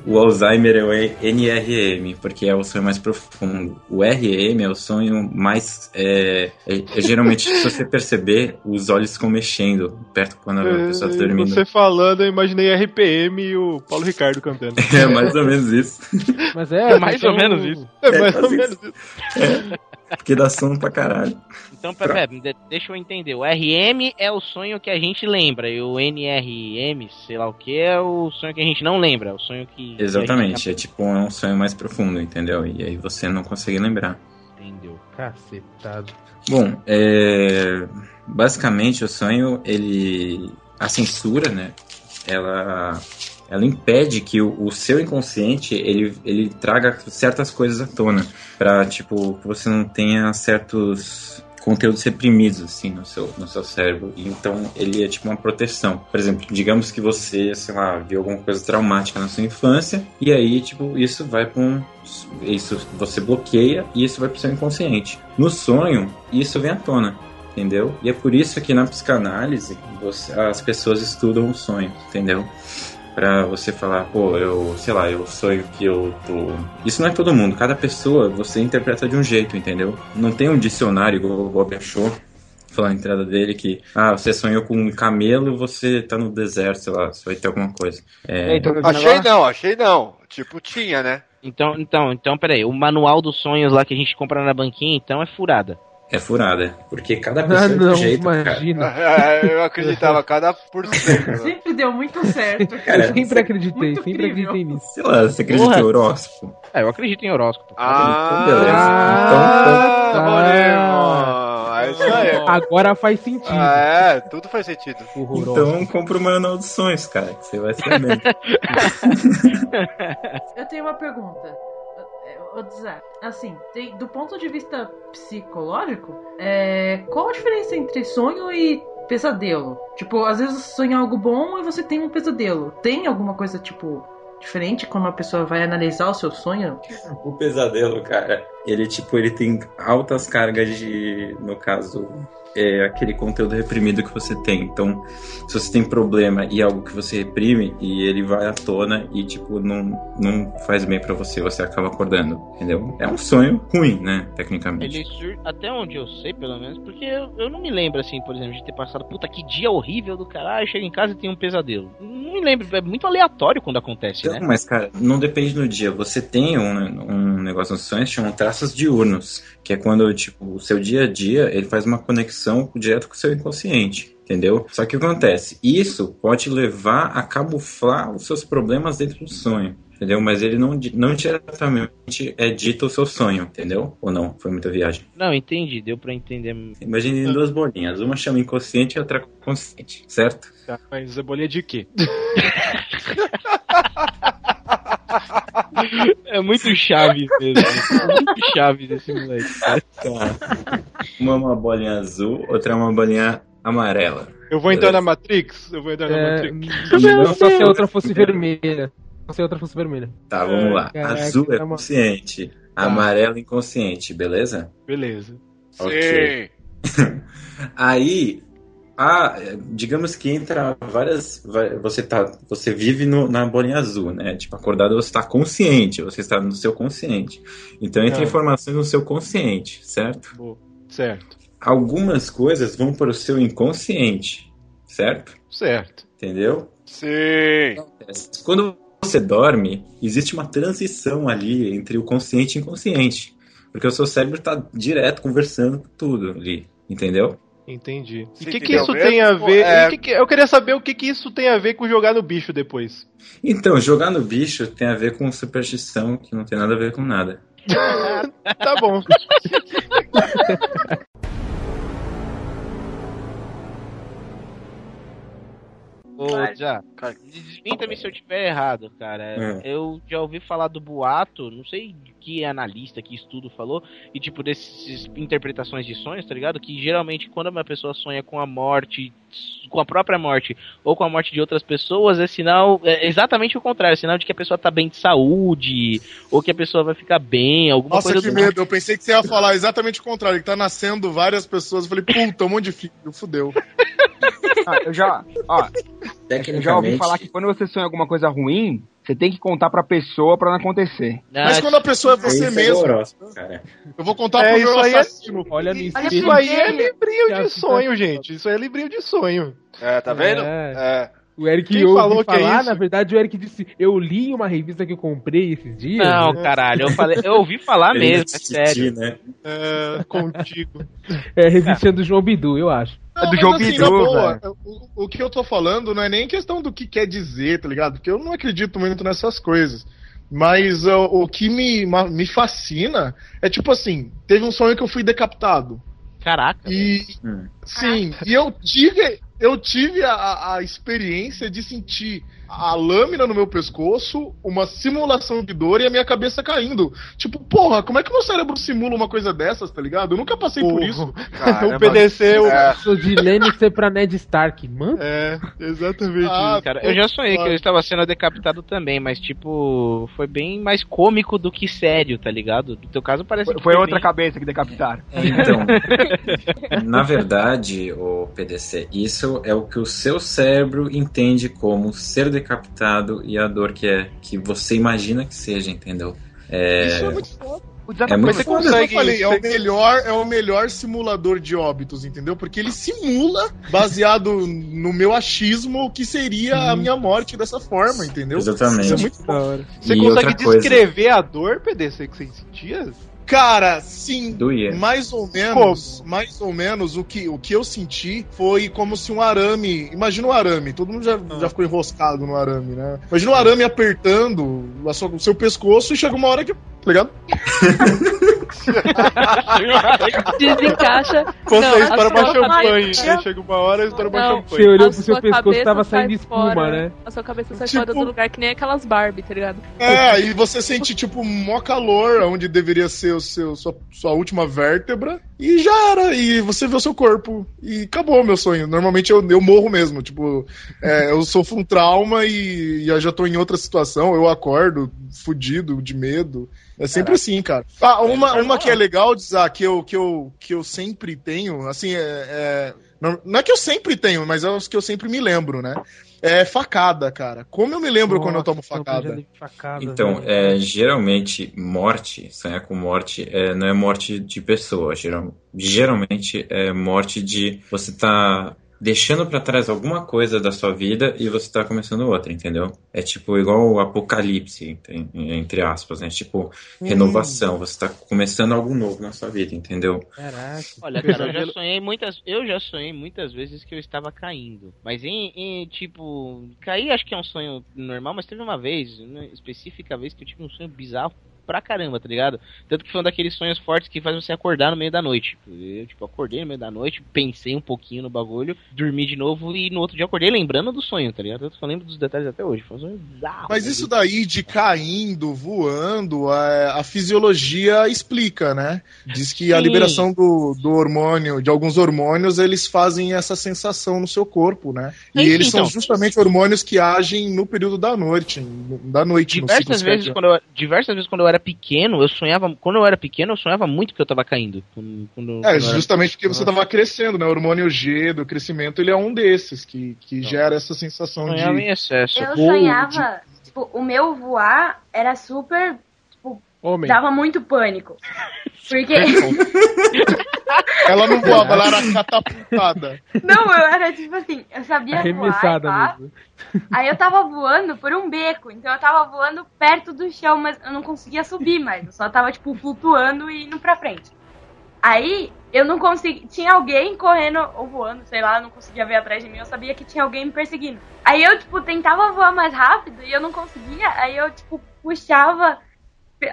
O Alzheimer é o NRM, porque é o sonho mais profundo. O REM é o sonho mais. É, é- é geralmente, se você perceber, os olhos ficam mexendo perto quando a pessoa está dormindo. Você falando, eu imaginei RPM e o Paulo Ricardo cantando. É mais ou menos isso. Mas é, É mais ou menos isso. É mais ou menos isso. Porque dá sono pra caralho. Então, Pepe, de- deixa eu entender. O RM é o sonho que a gente lembra, e o NRM, sei lá o que, é o sonho que a gente não lembra. O sonho que. que Exatamente, é tipo é um sonho mais profundo, entendeu? E aí você não consegue lembrar. entendeu. Cacetado. Bom, é, basicamente o sonho, ele. A censura, né? Ela. Ela impede que o, o seu inconsciente ele, ele traga certas coisas à tona. Pra, tipo, que você não tenha certos conteúdos reprimidos, assim, no seu, no seu cérebro. E Então, ele é tipo uma proteção. Por exemplo, digamos que você, sei lá, viu alguma coisa traumática na sua infância, e aí, tipo, isso vai para um. Isso você bloqueia e isso vai para o seu inconsciente. No sonho, isso vem à tona. Entendeu? E é por isso que na psicanálise você- as pessoas estudam o sonho, entendeu? Pra você falar, pô, eu, sei lá, eu sonho que eu tô. Isso não é todo mundo, cada pessoa você interpreta de um jeito, entendeu? Não tem um dicionário igual o Bob achou falar na entrada dele que, ah, você sonhou com um camelo você tá no deserto, sei lá, você vai ter alguma coisa. É, Achei não, achei não. Tipo, tinha, né? Então, então, então, peraí, o manual dos sonhos lá que a gente compra na banquinha, então é furada. É furada, porque cada pessoa é de não, um jeito, cara. imagina. É, eu acreditava cada por cento. Sempre deu muito certo. Cara, sempre acreditei, Muito sempre incrível. acreditei nisso. Sei lá, você acredita Porra. em horóscopo? É, eu acredito em horóscopo. Ah, beleza. Bolívar. É isso aí. Agora faz sentido. Ah, é, tudo faz sentido. Então compra dos sonhos, cara, que você vai ser bem. Eu tenho uma pergunta. Ô, Zé, assim, do ponto de vista psicológico, é, qual a diferença entre sonho e pesadelo? Tipo, às vezes você sonha algo bom e você tem um pesadelo. Tem alguma coisa, tipo, diferente quando a pessoa vai analisar o seu sonho? O pesadelo, cara, ele tipo, ele tem altas cargas de, no caso, é aquele conteúdo reprimido que você tem. Então, se você tem problema e algo que você reprime e ele vai à tona e tipo não não faz bem pra você, você acaba acordando, entendeu? É um sonho ruim, né, tecnicamente. Ele. Até onde eu sei, pelo menos, porque eu, eu não me lembro, assim, por exemplo, de ter passado, puta, que dia horrível do caralho, chega em casa e tem um pesadelo. Não me lembro, é muito aleatório quando acontece, Então, né? mas, cara, não depende do dia. Você tem um, um negócio nos sonhos que chamam traços diurnos, que é quando, tipo, o seu dia a dia, ele faz uma conexão direto com o seu inconsciente. Entendeu? Só que o que acontece? Isso pode levar a camuflar os seus problemas dentro do sonho. Entendeu? Mas ele não, não diretamente é dito o seu sonho, entendeu? Ou não? Foi muita viagem. Não, entendi, deu pra entender. Imagine duas bolinhas. Uma chama inconsciente e a outra consciente, certo? Tá, mas é bolinha de quê? É muito chave mesmo. É muito chave desse moleque. Tá. Uma é uma bolinha azul, outra é uma bolinha amarela. Eu vou entrar na Matrix? Eu vou entrar na É, Matrix. não só se a outra fosse vermelha. Outra fosse vermelha. Tá, vamos lá. Caraca, Azul é tá consciente, amarelo inconsciente, beleza? Beleza. Ok. Aí, a, digamos que entra várias. Você tá, você vive no- na bolinha azul, né? Tipo, acordado você está consciente, você está no seu consciente. Então entra Ah. informações no seu consciente, certo? Boa. Certo. Algumas coisas vão para o seu inconsciente, certo? Certo. Entendeu? Sim. Quando você dorme, existe uma transição ali entre o consciente e o inconsciente. Porque o seu cérebro está direto conversando com tudo ali, entendeu? Entendi. E o que, que isso mesmo? tem a ver? É. que que- eu queria saber o que, que isso tem a ver com jogar no bicho depois. Então, jogar no bicho tem a ver com superstição, que não tem nada a ver com nada. tá bom. Ô, já, desminta-me se eu tiver errado, cara. É. Eu já ouvi falar do boato, não sei que analista, que estudo falou, e tipo, dessas interpretações de sonhos, tá ligado? Que geralmente quando uma pessoa sonha com a morte, com a própria morte, ou com a morte de outras pessoas, é sinal, é exatamente o contrário, é sinal de que a pessoa tá bem de saúde, ou que a pessoa vai ficar bem, alguma Nossa, coisa que do medo. Eu pensei que você ia falar exatamente o contrário, que tá nascendo várias pessoas. Eu falei, puta, um monte de filho, fudeu. Ah, eu já, ó, eu já ouvi falar que quando você sonha alguma coisa ruim, você tem que contar pra pessoa pra não acontecer. Mas quando a pessoa é você mesmo, cara. eu vou contar É, pro isso meu aí é- assassino. Olha nisso. Isso aí é livrinho de sonho, gente. Isso é livrinho de sonho. É, tá vendo? É. É. O Eric Quem ouve falou que é falar, isso? na verdade, o Eric disse: Eu li uma revista que eu comprei esses dias. Não, né? caralho, eu falei, eu ouvi falar mesmo, é sério. né? É, contigo. É revista do João Bidu, eu acho. Não, do João assim, Bidu, boa, velho. o, o que eu tô falando não é nem questão do que quer dizer, tá ligado? Porque eu não acredito muito nessas coisas. Mas o que me, ma- me fascina é tipo assim, teve um sonho que eu fui decapitado. Caraca. E Hum. sim, e eu tive, eu tive a, a experiência de sentir a lâmina no meu pescoço, uma simulação de dor e a minha cabeça caindo. Tipo, porra, como é que meu cérebro simula uma coisa dessas, tá ligado? Eu nunca passei por isso. o PDC, o... É. Sou de Lannister pra Ned Stark. Mano, É, exatamente. Ah, Cara, eu já sonhei que eu estava sendo decapitado também, mas tipo, foi bem mais cômico do que sério, tá ligado? No teu caso parece Foi, que foi outra bem... cabeça que decapitaram. Então, na verdade, o PDC, isso é o que o seu cérebro entende como ser decapitado e a dor que é que você imagina que seja, entendeu? É, Isso é muito foda. É muito você consegue... eu falei, é o, melhor, é o melhor simulador de óbitos, entendeu? Porque ele simula, baseado no meu achismo, o que seria a minha morte dessa forma, entendeu? Exatamente. Isso é muito bom. Você e consegue descrever coisa... a dor, PDC, que você sentia? Cara, sim. Doía. Mais ou menos, Como? mais ou menos o que, o que eu senti foi como se um arame. Imagina um arame, todo mundo já, ah. já ficou enroscado no arame, né? Imagina um arame apertando a sua, o seu pescoço e chega uma hora que. Tá ligado? Desencaixa. Isso para uma champanhe, né? Chega uma hora e estoura uma champanhe. Você olhou pro seu pescoço e tava saindo espuma, fora, né? A sua cabeça sai tipo... fora do lugar que nem aquelas Barbie, tá ligado? É, e você sente tipo mó calor onde deveria ser o seu, sua, sua última vértebra e já era. E você vê o seu corpo e acabou o meu sonho. Normalmente eu, eu morro mesmo. Tipo, é, eu sofro um trauma e, e eu já tô em outra situação. Eu acordo fudido, de medo. É sempre Caraca. assim, cara. Ah, uma, uma que é legal, dizer que eu, que, eu, que eu sempre tenho, assim, é, é, não, não é que eu sempre tenho, mas é os que eu sempre me lembro, né? É facada, cara. Como eu me lembro Nossa, quando eu tomo facada? facada então, é, geralmente, morte, sonhar com morte, é, não é morte de pessoa. Geral, geralmente é morte de você tá deixando para trás alguma coisa da sua vida e você tá começando outra, entendeu? É tipo igual o apocalipse, entre aspas, né? Tipo, renovação, hum. você tá começando algo novo na sua vida, entendeu? Caraca. Olha, cara, eu já sonhei muitas, eu já sonhei muitas vezes que eu estava caindo. Mas em, em tipo, cair acho que é um sonho normal, mas teve uma vez, uma específica vez que eu tive um sonho bizarro pra caramba, tá ligado? Tanto que foi um daqueles sonhos fortes que faz você acordar no meio da noite. Eu, tipo, acordei no meio da noite, pensei um pouquinho no bagulho, dormi de novo e no outro dia acordei lembrando do sonho, tá ligado? Eu lembro dos detalhes até hoje. Foi um sonho bizarro. Mas isso daí de caindo, voando, a, a fisiologia explica, né? Diz que Sim. a liberação do, do hormônio, de alguns hormônios, eles fazem essa sensação no seu corpo, né? E eles então. são justamente hormônios que agem no período da noite, da noite. Diversas vezes, quando eu, diversas vezes quando eu era era pequeno, eu sonhava. Quando eu era pequeno, eu sonhava muito que eu tava caindo. Quando, quando, é, justamente porque você tava crescendo, né? O hormônio G do crescimento, ele é um desses que, que gera essa sensação sonhava de. Em excesso. Eu sonhava, de... tipo, o meu voar era super. Homem. dava muito pânico. Porque. ela não voava, ela era catapultada. Não, eu era tipo assim, eu sabia Arremessada voar. Mesmo. Aí eu tava voando por um beco, então eu tava voando perto do chão, mas eu não conseguia subir mais. Eu só tava, tipo, flutuando e indo pra frente. Aí eu não consegui. Tinha alguém correndo ou voando, sei lá, eu não conseguia ver atrás de mim, eu sabia que tinha alguém me perseguindo. Aí eu, tipo, tentava voar mais rápido e eu não conseguia, aí eu, tipo, puxava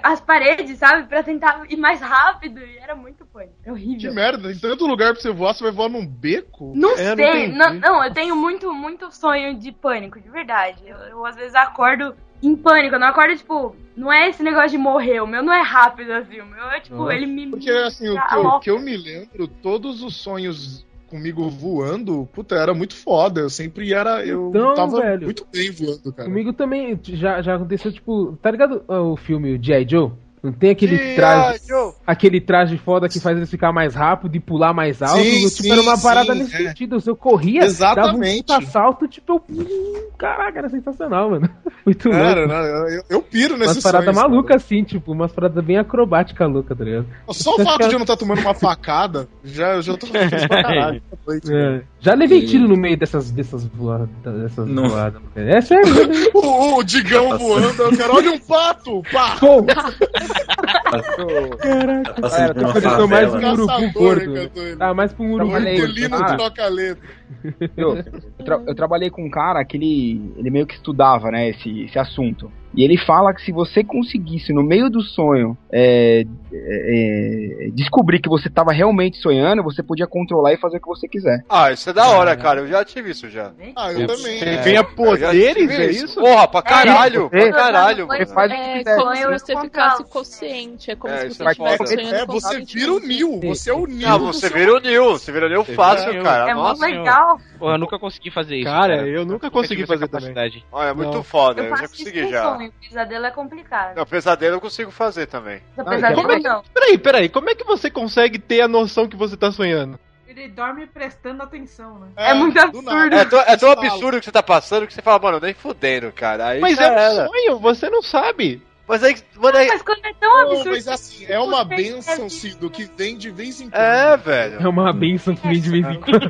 as paredes, sabe? Pra tentar ir mais rápido. E era muito pânico. É horrível. Que merda, em tanto lugar pra você voar, você vai voar num beco? Não é, sei. Não, não, não, eu tenho muito, muito sonho de pânico, de verdade. Eu, eu, às vezes acordo em pânico. Eu não acordo, tipo, não é esse negócio de morrer. O meu não é rápido assim. O meu é, tipo, ele me. Porque assim, o que, eu, que eu me lembro, todos os sonhos comigo voando, puta, era muito foda. Eu sempre era. Eu então, tava velho, muito bem voando, cara. Comigo também já, já aconteceu, tipo, tá ligado o filme G.I. Joe? Não tem aquele traje. Aquele traje foda que faz ele ficar mais rápido e pular mais alto. Sim, tipo, sim, era uma parada sim, nesse é. sentido. Eu corria, Exatamente. dava um salto, tipo, eu. Hum, caraca, era sensacional, mano. Muito Cara, louco. Não, eu, eu piro nesse Umas paradas malucas assim, tipo, umas paradas bem acrobáticas loucas, tá ligado? Só o fato de eu não estar tá tomando uma facada, já, já tô feliz pra caralho. É. Já levei tiro no meio dessas, dessas voadas. Dessas voadas. É sério. o, o Digão voando, eu quero, olha um pato! Pá! Pô. Caraca. Tá Cara, tô parecendo mais um urubu gordo. Ah, mais pra um urubu gordo. troca letra. Eu, eu, tra eu, trabalhei com um cara que ele, ele meio que estudava, né, esse, esse assunto. E ele fala que se você conseguisse, no meio do sonho, é, é, é descobrir que você estava realmente sonhando, você podia controlar e fazer o que você quiser. Ah, isso é da hora, cara. Eu já tive isso já. Ah, eu, eu também. Você ganha poderes, é isso? Porra, pra caralho. É, pra caralho. Você faz é, como se você ficasse consciente. É como é, se você estivesse sonhando É, você vira o Nil. Você é o Nil. Ah, você vira o Nil. Você vira o Nil fácil, cara. É muito legal. Pô, eu nunca consegui fazer isso. Cara, cara. eu nunca consegui fazer também. Olha, é muito foda. Eu já consegui já. O pesadelo é complicado. Não, pesadelo eu consigo fazer também. O pesadelo como é que, não. Peraí, peraí. Como é que você consegue ter a noção que você tá sonhando? Ele dorme prestando atenção, né? É, é muito absurdo. É tão, é tão absurdo que você tá passando que você fala, mano, nem fudendo, cara. Aí Mas é um sonho, você não sabe. Mas aí, mano, aí... Mas quando é tão Não, absurdo. mas assim, é uma você benção, Cido, que vem de vez em quando. É, velho. É uma benção que vem de vez em quando.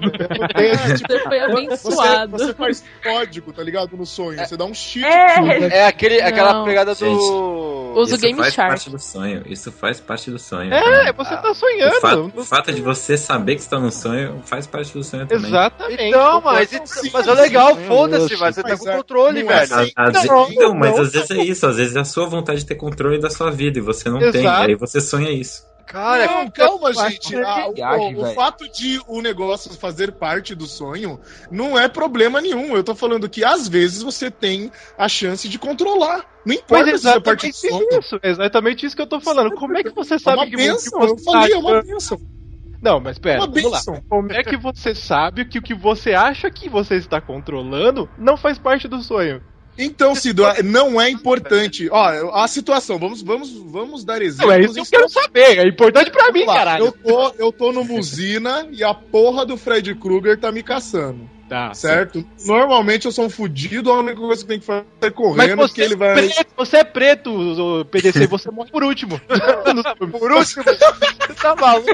É, tipo, Você foi você, abençoado. você faz código, tá ligado? No sonho. Você dá um cheat. É. É aquele, aquela Não. pegada Gente, do. Usa o Isso Game faz Shark. parte do sonho. Isso faz parte do sonho. É, também. você tá O sonhando. fato, o fato de você saber que está no sonho faz parte do sonho também. Exatamente. Então, mas, Sim, mas é legal, foda-se, mas você tá com é- controle, não é velho. assim. Às Não, então, mas não. às vezes é isso, às vezes é a sua vontade de ter controle da sua vida e você não tem, Exato. aí você sonha isso. Cara, Não, calma, gente. é Ah, o- viagem, o, fato de o negócio fazer parte do sonho não é problema nenhum. Eu tô falando que às vezes você tem a chance de controlar. Não importa Mas se é parte do sonho. isso, exatamente isso que eu tô falando. Como é que você É sabe uma que, benção, que eu você falei, é uma benção. Não, mas pera, Uma vamos lá. Como é que você sabe que o que você acha que você está controlando não faz parte do sonho? Então, Cido, não é importante. Ó, a situação, vamos, vamos, vamos dar Não, exemplos. é isso que eu quero saber. É importante pra mim, lá, caralho. Eu tô, eu tô no Musina e a porra do Fred Krueger tá me caçando. Tá. Certo? Normalmente eu sou um fudido, a única coisa que tem que fazer é Mas correndo, você, porque ele é vai. preto, você é preto, PDC, você morre por último. por último, você tá maluco?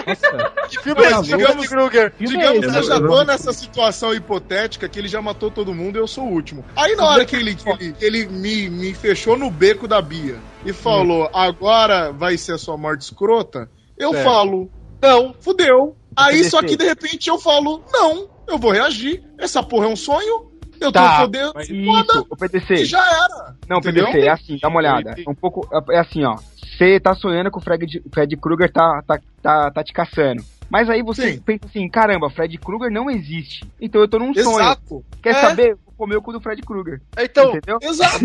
Que filme é Mas esse? digamos- Kruger? Digamos que eu já tô nessa situação hipotética que ele já matou todo mundo e eu sou o último. Aí na hora que ele, que ele, que ele me, me fechou no beco da Bia e falou, agora vai ser a sua morte escrota, eu Certo. falo, não, fudeu. Aí só que de repente eu falo, não, eu vou reagir. Essa porra é um sonho, eu Tá, tô mas Isso, o PDC. e já era. Não, Entendeu? PDC, é assim, dá uma olhada. É um pouco. É assim, ó. Você tá sonhando que o Fred, Fred Krueger tá, tá, tá, tá te caçando. Mas aí você Sim. pensa assim, caramba, Fred Krueger não existe. Então eu tô num sonho. Exato. Quer É. saber? Comer o cu do Fred Krueger. Então, Entendeu? Exato.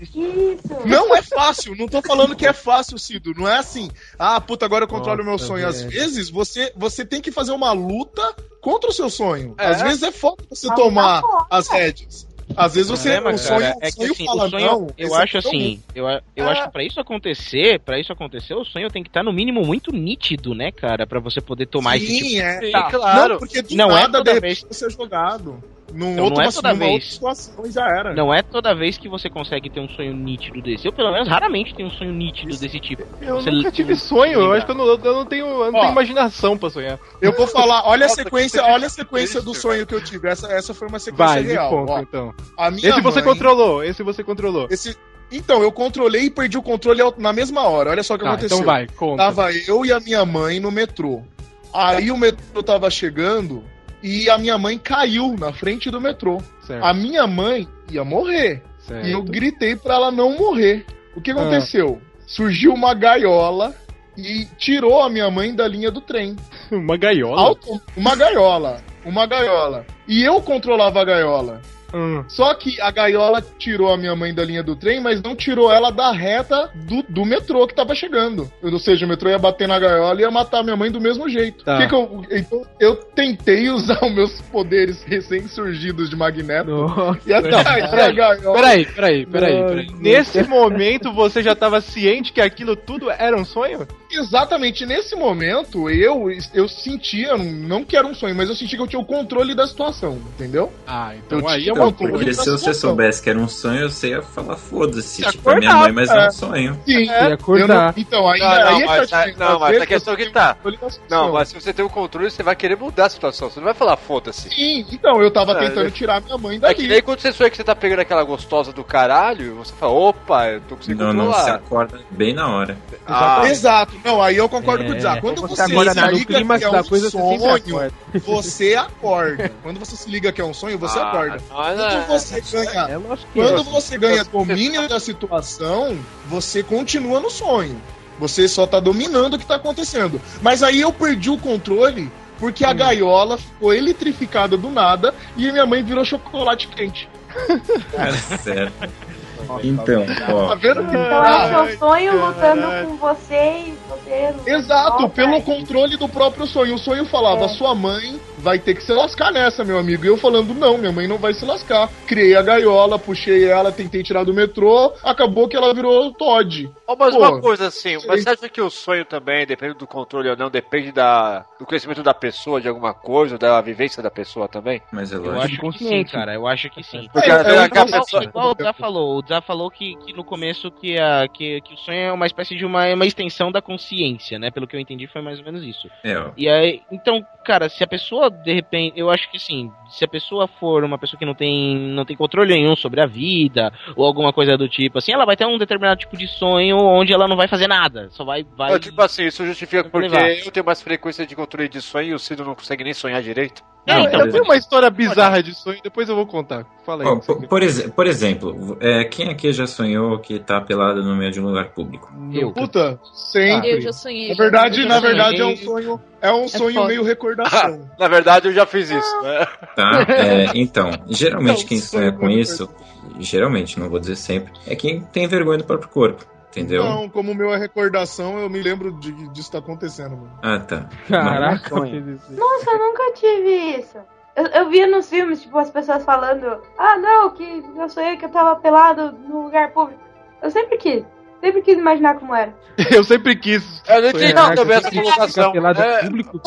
Isso. Não é fácil, não tô falando que é fácil, Cido. Não é assim, ah, puta, agora eu controlo o meu sonho. Às vezes você, você tem que fazer uma luta contra o seu sonho. É. Às vezes é foda você Mas tomar tá as rédeas. Às vezes você, problema, o sonho, cara, é que sonho assim, fala, o sonho, não. eu acho é assim, eu, eu É. acho que pra isso acontecer, para isso acontecer, o sonho tem que estar no mínimo muito nítido, né, cara, Pra você poder tomar esse tipo Sim, é. Sim, Tá. claro. Não, porque do Não é nada, toda de vez. repente, você é jogado. Num Então, outro, não é toda numa outra vez. situação e já era. Não é toda vez que você consegue ter um sonho nítido desse. Eu, pelo menos, raramente tenho um sonho nítido desse tipo. Eu Você nunca tive sonho, eu acho que eu não, eu não tenho, eu não Ó. tenho imaginação pra sonhar. Eu vou falar, olha a sequência, olha a sequência do sonho que eu tive. Essa, essa foi uma sequência Vai, real. conta ó. então. A minha Esse você mãe- controlou, esse você controlou. Esse... Então, eu controlei e perdi o controle na mesma hora. Olha só o que Tá, aconteceu. então vai, conta. Tava eu e a minha mãe no metrô. Aí o metrô tava chegando e a minha mãe caiu na frente do metrô. Certo, A minha mãe ia morrer. certo. E eu gritei pra ela não morrer. O Ah. que aconteceu? Surgiu uma gaiola e tirou a minha mãe da linha do trem. Uma gaiola? Auto- Uma gaiola. Uma gaiola. E eu controlava a gaiola. Hum. Só que a gaiola tirou a minha mãe da linha do trem, mas não tirou ela da reta do, do metrô que tava chegando. Ou seja, o metrô ia bater na gaiola e ia matar a minha mãe do mesmo jeito. Tá. Que que eu, então, eu tentei usar os meus poderes recém-surgidos de Magneto Nossa. e atrair a peraí, gaiola. Peraí, peraí, peraí. Nesse momento você já tava ciente que aquilo tudo era um sonho? Exatamente nesse momento, eu, eu sentia, não que era um sonho, mas eu sentia que eu tinha o controle da situação, entendeu? Ah, então Eu aí é controle Porque se você soubesse que era um sonho, você ia falar, foda-se, Ia tipo, é minha mãe, mas é é. um sonho. Sim, Ia eu acordar. não- então, aí, Não, aí não, é que mas, a- tinha- não, mas a questão eu que tá. Não, mas se você tem o controle, você vai querer mudar a situação. Você não vai falar, foda-se. Sim, então, eu tava Ah, tentando é- tirar minha mãe É que quando você sonha que você tá pegando aquela gostosa do caralho, você fala, opa, eu tô conseguindo Não, não, você controlar. acorda bem na hora. Ah, Exato, não, aí eu concordo É, com o Isaac. Quando você você, acorda se liga clímax que é um coisa, você sonho, acorda. você acorda. Quando você se liga que é um sonho, você ah, acorda. Quando não, você ganha É lógico que Quando é. você ganha domínio da situação, você continua no sonho. Você só tá dominando o que tá acontecendo. Mas aí eu perdi o controle porque Hum. a gaiola ficou eletrificada do nada e minha mãe virou chocolate quente. Sério. Então, Tá ó. vendo? Então é o seu sonho lutando caralho. com você e você. Exato, pelo é. controle do próprio sonho. O sonho falava, É. sua mãe vai ter que se lascar nessa, meu amigo. E eu falando, não, minha mãe não vai se lascar. Criei a gaiola, puxei ela, tentei tirar do metrô, acabou que ela virou Todd. Ó, mas Pô, uma coisa assim, sei. mas você acha que o sonho também, depende do controle ou não, depende da, do conhecimento da pessoa, de alguma coisa, da vivência da pessoa também? Mas é Eu acho que sim, cara. Eu acho que sim. Porque É, é conceito. pessoa. Igual o Dzá falou, o Dzá falou que, que no começo que, a, que, que o sonho é uma espécie de uma, uma extensão da consciência, né? Pelo que eu entendi foi mais ou menos isso. É. E aí, então, cara, se a pessoa, de repente, eu acho que sim, se a pessoa for uma pessoa que não tem, não tem controle nenhum sobre a vida, ou alguma coisa do tipo, assim, ela vai ter um determinado tipo de sonho onde ela não vai fazer nada, só vai. vai... Não, tipo assim, isso justifica porque levar. eu tenho mais frequência de controle de sonho e o Cido não consegue nem sonhar direito. É, então, eu tenho uma história bizarra de sonho, depois eu vou contar. Fala aí. Ó, por, por exe- por exemplo, é, quem aqui já sonhou que tá pelado no meio de um lugar público? Eu. Puta, sempre. Eu já sonhei. Na verdade, na verdade é um sonho, é um sonho foda. meio recordação. Na verdade, eu já fiz isso, né? Tá? É, então, geralmente Não, quem sonha com sonho isso, geralmente, não vou dizer sempre, é quem tem vergonha do próprio corpo. Entendeu? Não, como o meu é recordação, eu me lembro de, disso tá acontecendo, mano. Ah, tá. Caraca. Nossa, eu nunca tive isso. Eu, eu via nos filmes, tipo, as pessoas falando, ah, não, que eu sonhei que eu tava pelado no lugar público. Eu sempre quis. Sempre quis imaginar como era. Eu sempre quis. Eu não entendi também você essa colocação. pelado É, público?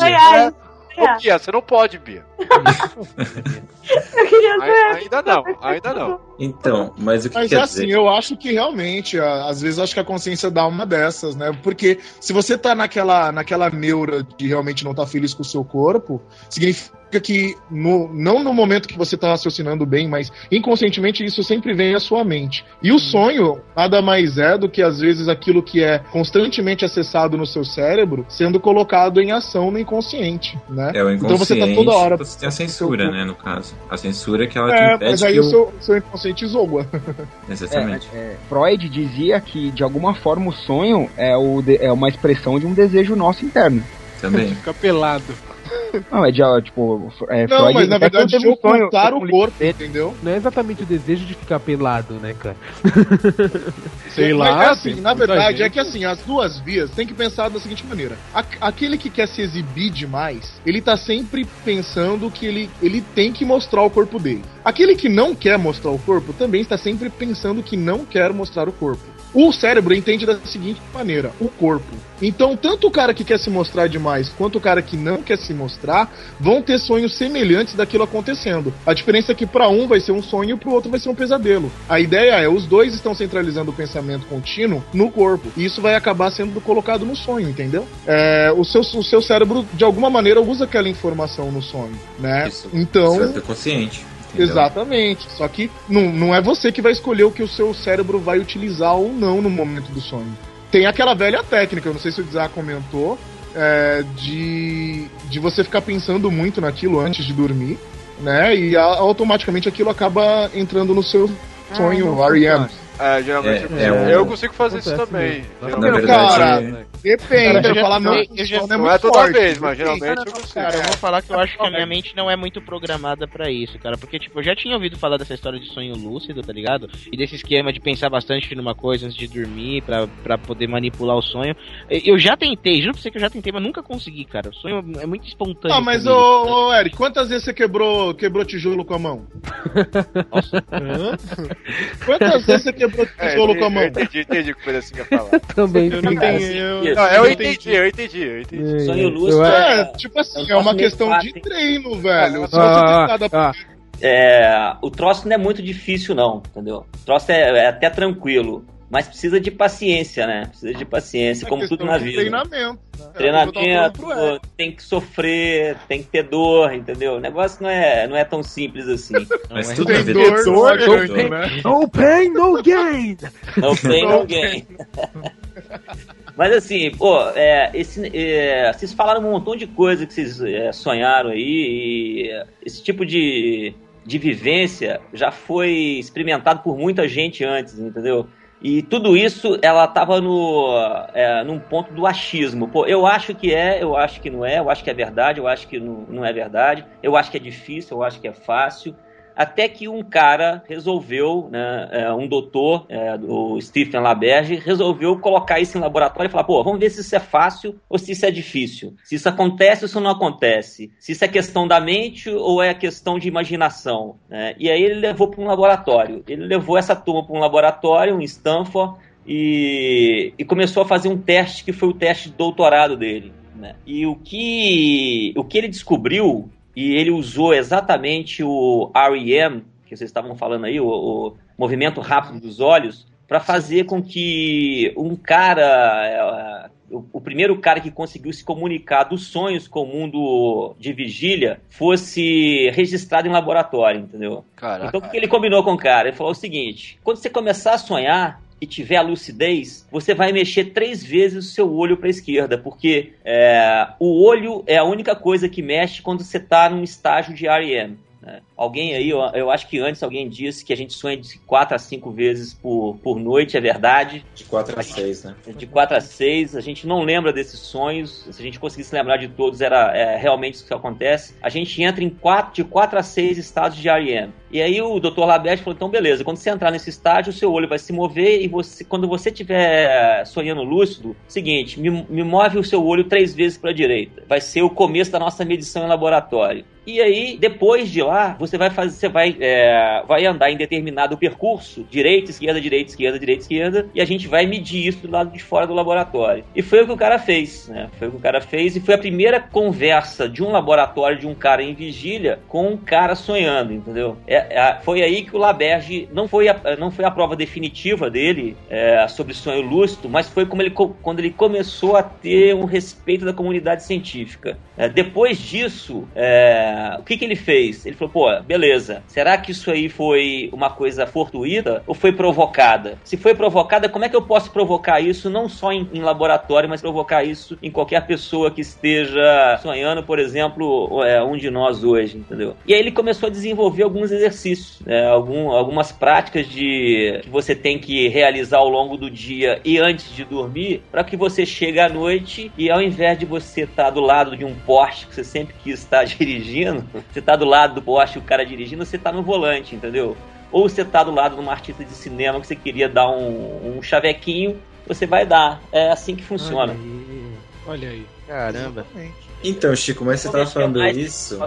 Sonhar. Ô, Bia, você não pode, Bia. Eu queria sonhar. Ainda não, ainda não. Então, mas o que Mas quer assim, dizer? eu acho que realmente, às vezes acho que a consciência dá uma dessas, né? Porque se você tá naquela, naquela neura de realmente não tá feliz com o seu corpo, significa que no, não no momento que você tá raciocinando bem, mas inconscientemente isso sempre vem à sua mente. E o sonho nada mais é do que às vezes aquilo que é constantemente acessado no seu cérebro sendo colocado em ação no inconsciente, né? É o Então você inconsciente. tá toda hora Você tem a censura, né, no caso. A censura é que ela te É, impede mas aí o... seu, seu inconsciente zoa. Exatamente. É, é, Freud dizia que, de alguma forma, o sonho é, o de- é uma expressão de um desejo nosso interno. Também. Fica pelado. Não, é de, tipo, é, Não, Freud mas na quando verdade de ocultar um o corpo, dele- entendeu? Não é exatamente o desejo de ficar pelado, né, cara? Sei Mas lá. é assim, na verdade, é gente. que assim, as duas vias tem que pensar da seguinte maneira. Aqu- aquele que quer se exibir demais, ele tá sempre pensando que ele, ele tem que mostrar o corpo dele. Aquele que não quer mostrar o corpo também está sempre pensando que não quer mostrar o corpo. O cérebro entende da seguinte maneira: o corpo. Então, tanto o cara que quer se mostrar demais quanto o cara que não quer se mostrar vão ter sonhos semelhantes daquilo acontecendo. A diferença é que para um vai ser um sonho e para o outro vai ser um pesadelo. A ideia é os dois estão centralizando o pensamento contínuo no corpo e isso vai acabar sendo colocado no sonho, entendeu? É, o, seu, o seu cérebro de alguma maneira usa aquela informação no sonho, né? Isso, então Isso é consciente. Entendeu? Exatamente. Só que não, não é você que vai escolher o que o seu cérebro vai utilizar ou não no momento do sonho. Tem aquela velha técnica, eu não sei se o Zá comentou, é, de, de você ficar pensando muito naquilo antes de dormir, né? E a- automaticamente aquilo acaba entrando no seu sonho, REM. É, geralmente É, eu, é eu consigo fazer isso também. mesmo. Na verdade, Cara, Depende, Cara, eu eu já- falar não, eu- eu já- não muito é toda forte, vez, mas geralmente eu consigo. Cara, eu vou falar que eu acho que a minha mente não é muito programada pra isso, cara. Porque, tipo, eu já tinha ouvido falar dessa história de sonho lúcido, tá ligado? E desse esquema de pensar bastante numa coisa antes de dormir pra, pra poder manipular o sonho. Eu já tentei, juro pra você que eu já tentei, mas nunca consegui, cara. O sonho é muito espontâneo. Ah, mas comigo. ô, ô Eric, quantas vezes você quebrou, quebrou tijolo com a mão? Hã? Quantas vezes você quebrou É, tijolo com a eu mão? entendi, entendi o que o pedacinho ia falar. Também. Eu não Cara, entendi. Eu, isso. Não, eu entendi, eu entendi, eu entendi. Sonho lúcido acho- É, é, tipo assim, É é um uma troço questão de treino, velho. Se você Ah, testar da ah, é, o troço não é muito difícil, não, entendeu? O troço é, é até tranquilo, mas precisa de paciência, né? Precisa de paciência, é como tudo na vida. treinamento. né? É Treinamento, Eric. tem que sofrer, tem que ter dor, entendeu? O negócio não é, não é tão simples assim. Mas é tudo Tem dor, não dor. ganho, né? No pain, no gain! Não tem ninguém. Mas assim, pô, é, esse, é, vocês falaram um montão de coisa que vocês é, sonharam aí, esse tipo de, de vivência já foi experimentado por muita gente antes, entendeu? E tudo isso, ela tava no, é, num ponto do achismo. Pô, eu acho que é, eu acho que não é, eu acho que é verdade, eu acho que não, não é verdade, eu acho que é difícil, eu acho que é fácil. Até que um cara resolveu, né, é, um doutor, é, o Stephen Laberge, resolveu colocar isso em laboratório e falar: pô, vamos ver se isso é fácil ou se isso é difícil. Se isso acontece ou se não acontece. Se isso é questão da mente ou é questão de imaginação. Né? E aí ele levou para um laboratório. Ele levou essa turma para um laboratório em Stanford e, e começou a fazer um teste que foi o teste de doutorado dele. Né? E o que, o que ele descobriu, e ele usou exatamente o REM, que vocês estavam falando aí, o, o movimento rápido dos olhos, para fazer com que um cara, é, o, o, primeiro cara que conseguiu se comunicar dos sonhos com o mundo de vigília, fosse registrado em laboratório, entendeu? Caraca. Então o que ele combinou com o cara? Ele falou o seguinte: quando você começar a sonhar, e tiver a lucidez, você vai mexer três vezes o seu olho para a esquerda, porque é, o olho é a única coisa que mexe quando você está num estágio de REM. Né? Alguém aí, eu, acho que antes alguém disse que a gente sonha de 4 a 5 vezes por, por noite, é verdade. De 4 a 6, né? De 4 a 6, a gente não lembra desses sonhos, se a gente conseguisse lembrar de todos, era é, realmente isso que acontece. A gente entra em 4, de 4 a 6 estados de REM. E aí o Dr. Laberte falou, então beleza, quando você entrar nesse estágio, o seu olho vai se mover e você, quando você estiver sonhando lúcido, seguinte, me, me move o seu olho três vezes para a direita. Vai ser o começo da nossa medição em laboratório. E aí, depois de lá, você vai fazer, você vai, é, vai andar em determinado percurso, direita, esquerda, direita, esquerda, direita, esquerda, e a gente vai medir isso do lado de fora do laboratório. E foi o que o cara fez, né? Foi o que o cara fez e foi a primeira conversa de um laboratório de um cara em vigília com um cara sonhando, entendeu? É, é, foi aí que o Laberge não foi a, não foi a prova definitiva dele é, sobre sonho lúcido, mas foi como ele, quando ele começou a ter um respeito da comunidade científica. É, depois disso, é, o que, que ele fez? Ele falou, pô, beleza, será que isso aí foi uma coisa fortuita ou foi provocada? Se foi provocada, como é que eu posso provocar isso não só em, em laboratório, mas provocar isso em qualquer pessoa que esteja sonhando, por exemplo, é, um de nós hoje, entendeu? E aí ele começou a desenvolver alguns exercícios, né, algum, algumas práticas de que você tem que realizar ao longo do dia e antes de dormir, para que você chegue à noite e ao invés de você estar tá do lado de um poste que você sempre quis estar dirigindo, você está do lado do poste o cara dirigindo, você está no volante, entendeu? Ou você está do lado de uma artista de cinema que você queria dar um, um chavequinho, você vai dar. É assim que funciona. Olha aí. Olha aí. Caramba. Então, Chico, mas você estava falando isso.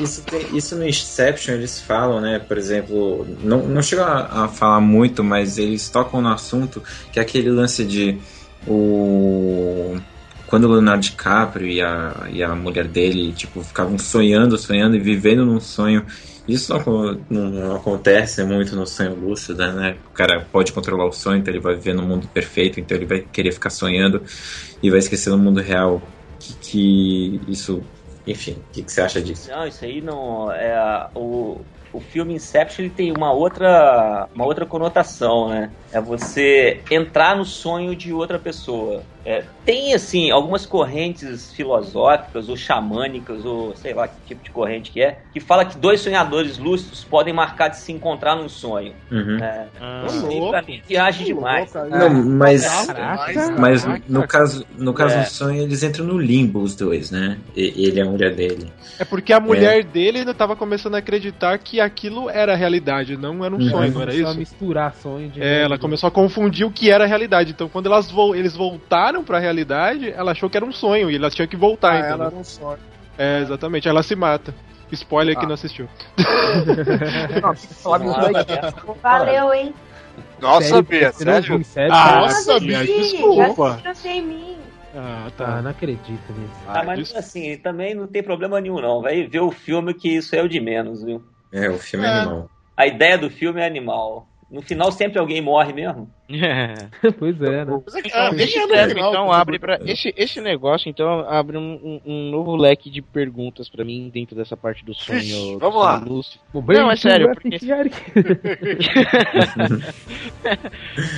Isso, tem, isso no Inception eles falam, né? Por exemplo, não, não chegam a, a falar muito, mas eles tocam no assunto que é aquele lance de o quando o Leonardo DiCaprio e a, e a mulher dele, tipo, ficavam sonhando, sonhando e vivendo num sonho. Isso não, não, não, acontece muito no sonho lúcido, né? O cara pode controlar o sonho, então ele vai viver no mundo perfeito, então ele vai querer ficar sonhando e vai esquecer no mundo real que, que isso. Enfim, o que, que, você acha disso? Não, isso aí não. É, o, o filme Inception ele tem uma outra, uma outra conotação, né? É você entrar no sonho de outra pessoa. É, tem, assim, algumas correntes filosóficas ou xamânicas, ou sei lá que tipo de corrente que é, que fala que dois sonhadores lúcidos podem marcar de se encontrar num sonho. Uhum. É, ah, sim, pra mim, viagem demais. Não, mas, mas no caso, no caso é. do sonho, eles entram no limbo, os dois, né? E, ele é a mulher dele. É porque a mulher é. dele ainda tava começando a acreditar que aquilo era realidade, não era um uhum. sonho, não era isso? misturar sonho de É, ela começou a confundir o que era realidade. Então, quando elas vo eles voltaram pra realidade, ela achou que era um sonho e elas tinham que voltar. Ah, ela era um sonho. É, exatamente. Ela se mata. Spoiler ah. que não assistiu. Valeu, hein? Nossa, Bia, sério? sério? Ah, Nossa, Bia, desculpa. em mim. Ah, tá. Ah, não acredito nisso. Ah, mas assim, também não tem problema nenhum, não. Vai ver o filme que isso é o de menos, viu? É, o filme é, é animal. A ideia do filme é animal. No final sempre alguém morre mesmo. É. pois é, né? Então, esse, então abre para esse, esse negócio então abre um, um, novo leque de perguntas para mim dentro dessa parte do sonho. Vamos lá. Não, é sério, porque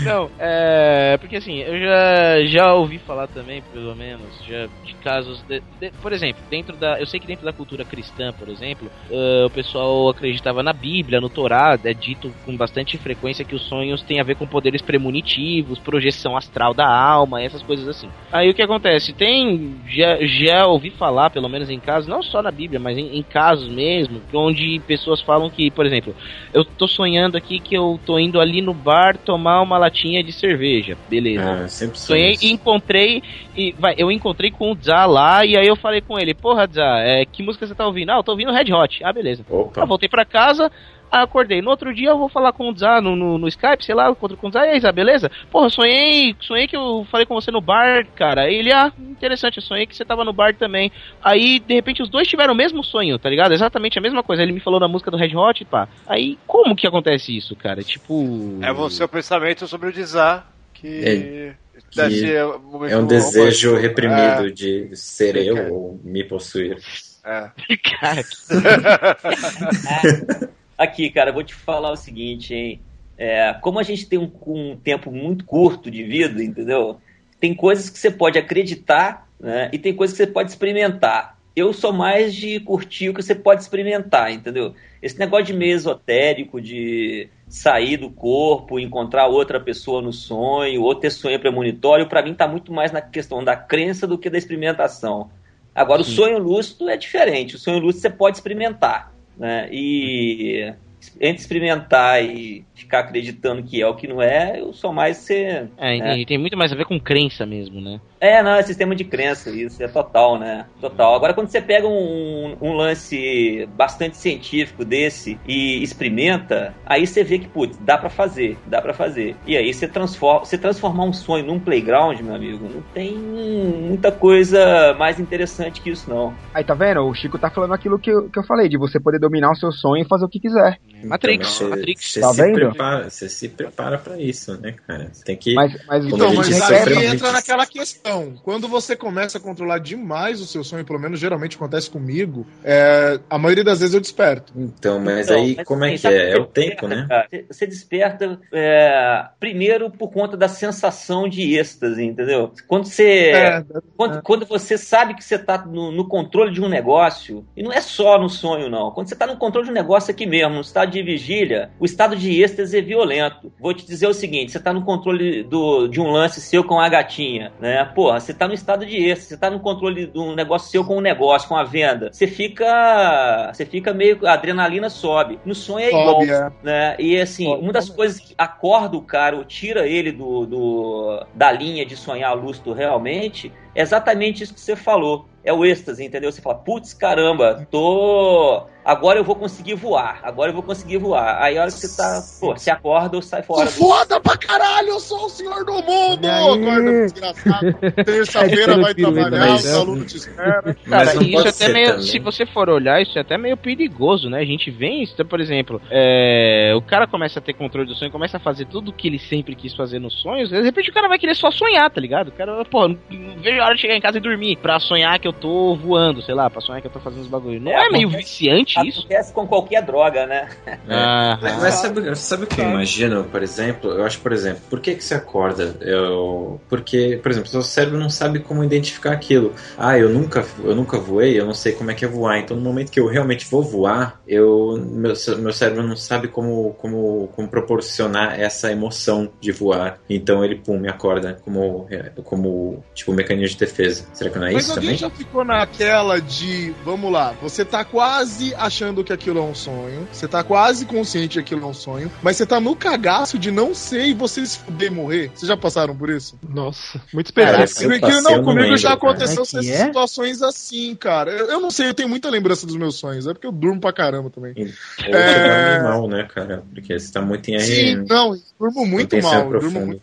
Não, é porque assim, eu já já ouvi falar também, pelo menos, já de casos de, de, por exemplo, dentro da, eu sei que dentro da cultura cristã, por exemplo, uh, o pessoal acreditava na Bíblia, no Torá, é dito com bastante frequência que os sonhos têm a ver com poderes pre premonitivos, projeção astral da alma, essas coisas assim. Aí o que acontece? Tem, já, já ouvi falar, pelo menos em casos, não só na Bíblia, mas em, em casos mesmo, onde pessoas falam que, por exemplo, eu tô sonhando aqui que eu tô indo ali no bar tomar uma latinha de cerveja, beleza. Ah, sempre Sonhei e encontrei, e vai, eu encontrei com o Zá lá, e aí eu falei com ele, porra, Zá, é, que música você tá ouvindo? Ah, eu tô ouvindo Red Hot. Ah, beleza. Opa. Eu voltei pra casa, aí acordei. No outro dia eu vou falar com o Zá no, no, no Skype, sei lá, eu encontro com o Zá, e aí, Zá, beleza? Porra, sonhei, sonhei que eu falei com você no bar, cara. Aí ele, ah, interessante, eu sonhei que você tava no bar também. Aí, de repente, os dois tiveram o mesmo sonho, tá ligado? Exatamente a mesma coisa. Ele me falou da música do Red Hot, pá. Aí, como que acontece isso, cara? Tipo... É o seu pensamento sobre o Dizar que. É, que um É um desejo romântico. reprimido É. de ser eu ou me possuir. É. Cara, Aqui, cara, vou te falar o seguinte, hein? É, como a gente tem um, um tempo muito curto de vida, entendeu? Tem coisas que você pode acreditar, né? E tem coisas que você pode experimentar. Eu sou mais de curtir o que você pode experimentar, entendeu? Esse negócio de meio esotérico, de sair do corpo, encontrar outra pessoa no sonho, ou ter sonho premonitório, pra mim tá muito mais na questão da crença do que da experimentação. Agora, o sonho lúcido é diferente. O sonho lúcido você pode experimentar, né? E entre experimentar e ficar acreditando que é o que não é, eu sou mais ser. É, né? entendi. Tem muito mais a ver com crença mesmo, né? É, não, é sistema de crença, isso é total, né? Total. Agora, quando você pega um, um lance bastante científico desse e experimenta, aí você vê que, putz, dá pra fazer, dá pra fazer. E aí você transforma, você transformar um sonho num playground, meu amigo, não tem muita coisa mais interessante que isso, não. Aí tá vendo? O Chico tá falando aquilo que eu, que eu falei, de você poder dominar o seu sonho e fazer o que quiser. Matrix, Então, Matrix. Você Tá se vendo? prepara, você se prepara pra isso, né, cara? Você tem que. Mas, mas Então, mas aí muito- entra naquela questão. Quando você começa a controlar demais o seu sonho, pelo menos geralmente acontece comigo, é, a maioria das vezes eu desperto. Então, mas Então, aí mas como é assim, que é? É o tempo, desperta, né? cara? Você- Você desperta é, primeiro por conta da sensação de êxtase, entendeu? Quando você. É, Quando, quando você sabe que você está no, no controle de um negócio, e não é só no sonho, não. Quando você está no controle de um negócio aqui mesmo, no estado de vigília, o estado de êxtase é violento. Vou te dizer o seguinte: você está no controle do, de um lance seu com a gatinha, né? Porra, você está no estado de êxtase, você está no controle de um negócio seu com um negócio, com a venda. Você fica. Você fica meio. A adrenalina sobe. No sonho é igual. É. Né? E assim, uma das coisas que acorda o cara, ou tira ele do, do- da linha de sonhar lúcido realmente, é exatamente isso que você falou. É o êxtase, entendeu? Você fala, putz, caramba, tô. Agora eu vou conseguir voar. Agora eu vou conseguir voar. Aí a hora que você tá. Pô, você acorda ou sai Sou fora. do- foda pra caralho, eu sou o senhor do mundo! Acorda, desgraçado. Terça-feira vai trabalhar, mas- o aluno te espera. Cara, isso é até meio. também. Se você for olhar, isso é até meio perigoso, né? A gente vê isso, por exemplo, é, o cara começa a ter controle do sonho, começa a fazer tudo o que ele sempre quis fazer nos sonhos, de repente o cara vai querer só sonhar, tá ligado? O cara, pô, não vejo a hora de chegar em casa e dormir pra sonhar que eu tô voando, sei lá, pra sonhar que eu tô fazendo os bagulho. Não é, É, meio viciante isso? Acontece com qualquer droga, né? Ah, Mas, mas sabe, sabe o que eu imagino, por exemplo? Eu acho, por exemplo, por que, que você acorda? Eu, porque, por exemplo, seu cérebro não sabe como identificar aquilo. Ah, eu nunca, eu nunca voei, eu não sei como é que é voar. Então, no momento que eu realmente vou voar, eu, meu, meu cérebro não sabe como, como, como proporcionar essa emoção de voar. Então, ele, pum, me acorda como, como tipo, mecanismo de defesa. Será que não é Mas isso alguém também? já ficou naquela de, vamos lá, você tá quase achando que aquilo é um sonho, você tá quase consciente que aquilo é um sonho, mas você tá no cagaço de não ser e você se fuder morrer. Vocês já passaram por isso? Nossa, muito específico. eu passei, não, eu não comigo lembro, já aconteceu é essas é? situações assim, cara. Eu, eu não sei, eu tenho muita lembrança dos meus sonhos, é porque eu durmo pra caramba também. Ou você É. dorme mal, né, cara? Porque você tá muito em Sim, não, eu durmo muito mal, eu durmo profundo. muito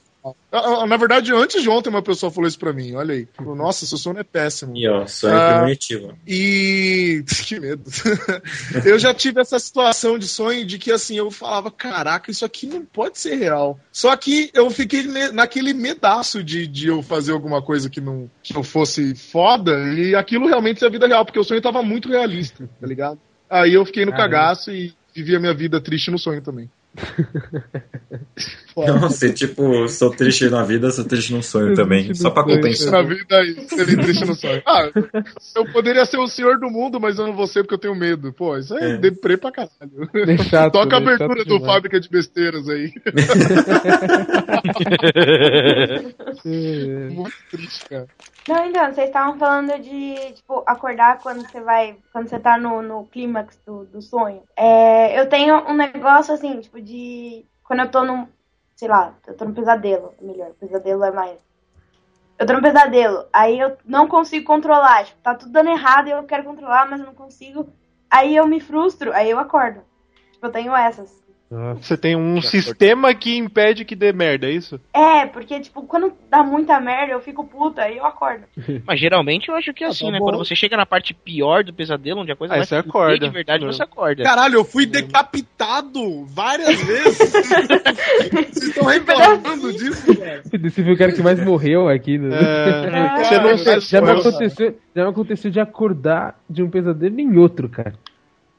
Na verdade, antes de ontem uma pessoa falou isso pra mim, olha aí. Falou, Nossa, seu sono é péssimo. E ó, sonho Ah, premonitivo. E. Que medo. eu já tive essa situação de sonho de que assim, eu falava, caraca, isso aqui não pode ser real. Só que eu fiquei naquele medaço de, de eu fazer alguma coisa que não que eu fosse foda, e aquilo realmente é a vida real, porque o sonho tava muito realista, tá ligado? Aí eu fiquei no Caramba. cagaço e vivi a minha vida triste no sonho também. Nossa, e tipo, sou triste na vida, sou triste no sonho também. Só pra Na compensar. vida aí, seria triste no sonho. Ah, eu poderia ser o senhor do mundo, mas eu não vou ser porque eu tenho medo. Pô, isso é, É. deprê pra caralho. Chato, Toca a abertura chato do demais. Fábrica de Besteiras aí. Muito triste, cara. Não, então, vocês estavam falando de, tipo, acordar quando você vai. Quando você tá no, no clímax do, do sonho. É, eu tenho um negócio assim, tipo, de. Quando eu tô num. Sei lá, eu tô num pesadelo. Melhor, pesadelo é mais. Eu tô num pesadelo. Aí eu não consigo controlar. Tipo, tá tudo dando errado e eu quero controlar, mas eu não consigo. Aí eu me frustro, aí eu acordo. Tipo, eu tenho essas. Você tem um sistema que impede que dê merda, é isso? É, porque, tipo, quando dá muita merda, eu fico puta, aí eu acordo. Mas geralmente eu acho que é Ah, assim, tá né? bom. Quando você chega na parte pior do pesadelo, onde a coisa Aí vai você acorda. de verdade, Não. você acorda. Caralho, eu fui decapitado várias vezes. Vocês estão reclamando disso, cara? Esse foi o cara que mais morreu aqui. Né? É, você não já, eu- aconteceu, já me aconteceu de acordar de um pesadelo em outro, cara.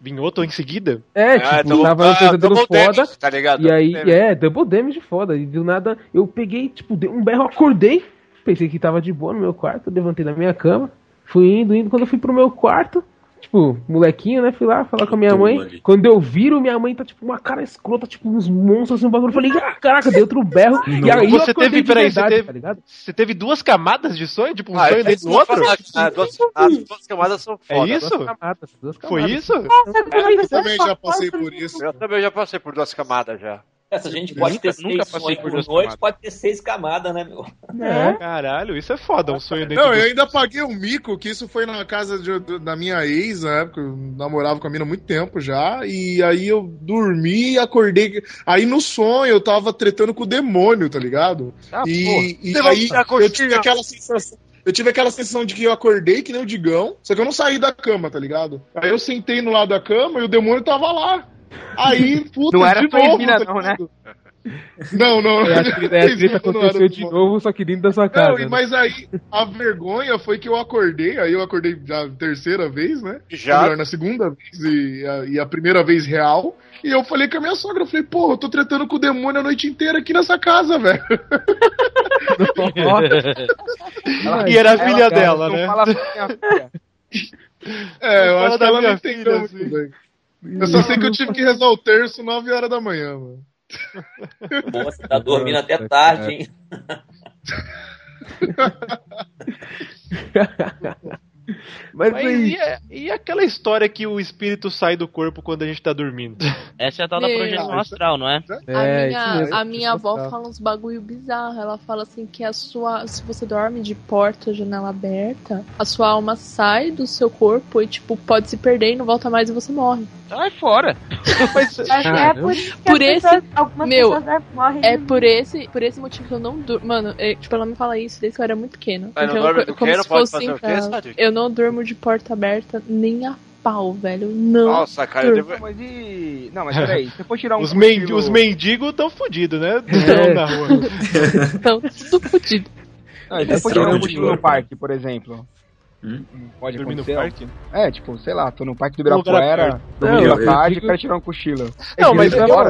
Vim outro em seguida? É, Ah, tipo, então, tava ah, pesadelo double foda. damage, tá ligado? E aí, Double é, double damage foda. E do nada, eu peguei, tipo, dei um berro, acordei. Pensei que tava de boa no meu quarto, levantei da minha cama. Fui indo, indo. Quando eu fui pro meu quarto, tipo, molequinho, né? Fui lá falar com a minha mãe. ali. Quando eu viro, minha mãe tá, tipo, uma cara escrota, tipo, uns monstros assim, um bagulho. Eu falei, ah, caraca, dei outro berro. e aí você teve, peraí, verdade, você teve, tá você teve duas camadas de sonho? Tipo, um Ah, sonho é dentro do outro? ah, duas, as duas camadas são É foda. isso? Duas camadas, duas Foi camadas. isso? Eu também já passei por isso. Eu também já passei por duas camadas já. Essa gente pode Nunca- ter nunca seis passei sonhos por duas noite, camadas. pode ter seis camadas, né, meu? É. Caralho, isso é foda, um sonho dentro Não, do... eu ainda paguei um mico, que isso foi na casa de- da minha ex, na época, eu namorava com a mina há muito tempo já, e aí eu dormi e acordei. Aí no sonho eu tava tretando com o demônio, tá ligado? Ah, e e aí eu tive aquela sensação. Eu tive aquela sensação de que eu acordei que nem o Digão, só que eu não saí da cama, tá ligado? Aí eu sentei no lado da cama e o demônio tava lá. Aí, puta, Não era de novo, tá não, né? Não, não. É, a treta, é, a treta Não aconteceu de novo, só que dentro da sua casa. não, né? mas aí a vergonha foi que eu acordei, aí eu acordei já a terceira vez, né? Já? Melhor, na segunda vez e a, e a primeira vez real. E eu falei com a minha sogra, eu falei, pô, eu tô tretando com o demônio a noite inteira aqui nessa casa, velho. E era a filha Ela, cara, dela, não né? fala pra minha filha. É, eu Fala acho que ela não entendeu filha, muito bem. Eu só sei que eu tive que rezar o terço 9 horas da manhã, mano. Pô, você tá dormindo até tarde, hein? Mas, Mas aí, e, é- e aquela história que o espírito sai do corpo quando a gente tá dormindo? Essa é a tal da projeção astral, não é? é, a minha, mesmo, a minha avó fala uns bagulho bizarro. Ela fala assim que a sua. Se você dorme de porta, janela aberta, a sua alma sai do seu corpo e, tipo, pode se perder e não volta mais e você morre. Sai fora. É Caramba. por isso que Por esse- pessoas, meu, morrem. É por esse, por esse motivo que eu não durmo. Mano, é, tipo, ela me fala isso desde que eu era muito. Mas não Então, dorme eu- como? Não se fosse fazer o quê? Eu não durmo de porta aberta nem a pau, velho. Não. Nossa, cara, devo... Não, mas e. Não, mas peraí, você for tirar um os, men cochilo- os mendigos tão fodidos, né? É. Estão na rua. Então, tudo fodido. Não, e se for É tirar um cochilo no parque, por exemplo. Hum? Pode Dormir no acontecer. parque? É, tipo, sei lá, tô no parque do Ibirapuera, Não, à eu tarde, quero tirar um cochilo. Não, mas eu, ouvi eu- falar,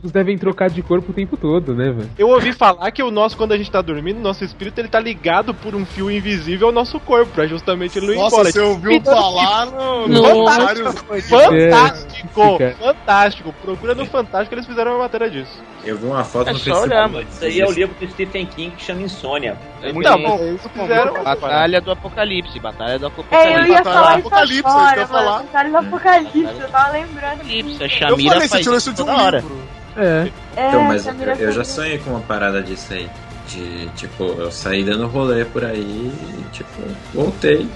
Vocês devem trocar de corpo o tempo todo, né, velho? eu ouvi falar que o nosso, quando a gente tá dormindo, nosso espírito ele tá ligado por um fio invisível ao nosso corpo, pra justamente ele não ir Nossa, embora. você ouviu falar no, no vários- Fantástico! É, fantástico! Procura no Fantástico, eles fizeram uma matéria disso. Eu vi uma foto É no Facebook. Isso aí é o livro do Stephen King que chama Insônia. Então, bom, eles fizeram. Batalha do Apocalipse. Batalha do É, eu Apocalipse. ia falar Apocalipse, agora, isso eu ia falar. Batalha do Apocalipse, eu tava lembrando. Apocalipse. A Eu Shamira falei, você faz isso de um hora. livro. É. É, Então, mas eu, eu já sonhei com uma parada disso aí. De, tipo, eu saí dando rolê por aí e, tipo, voltei.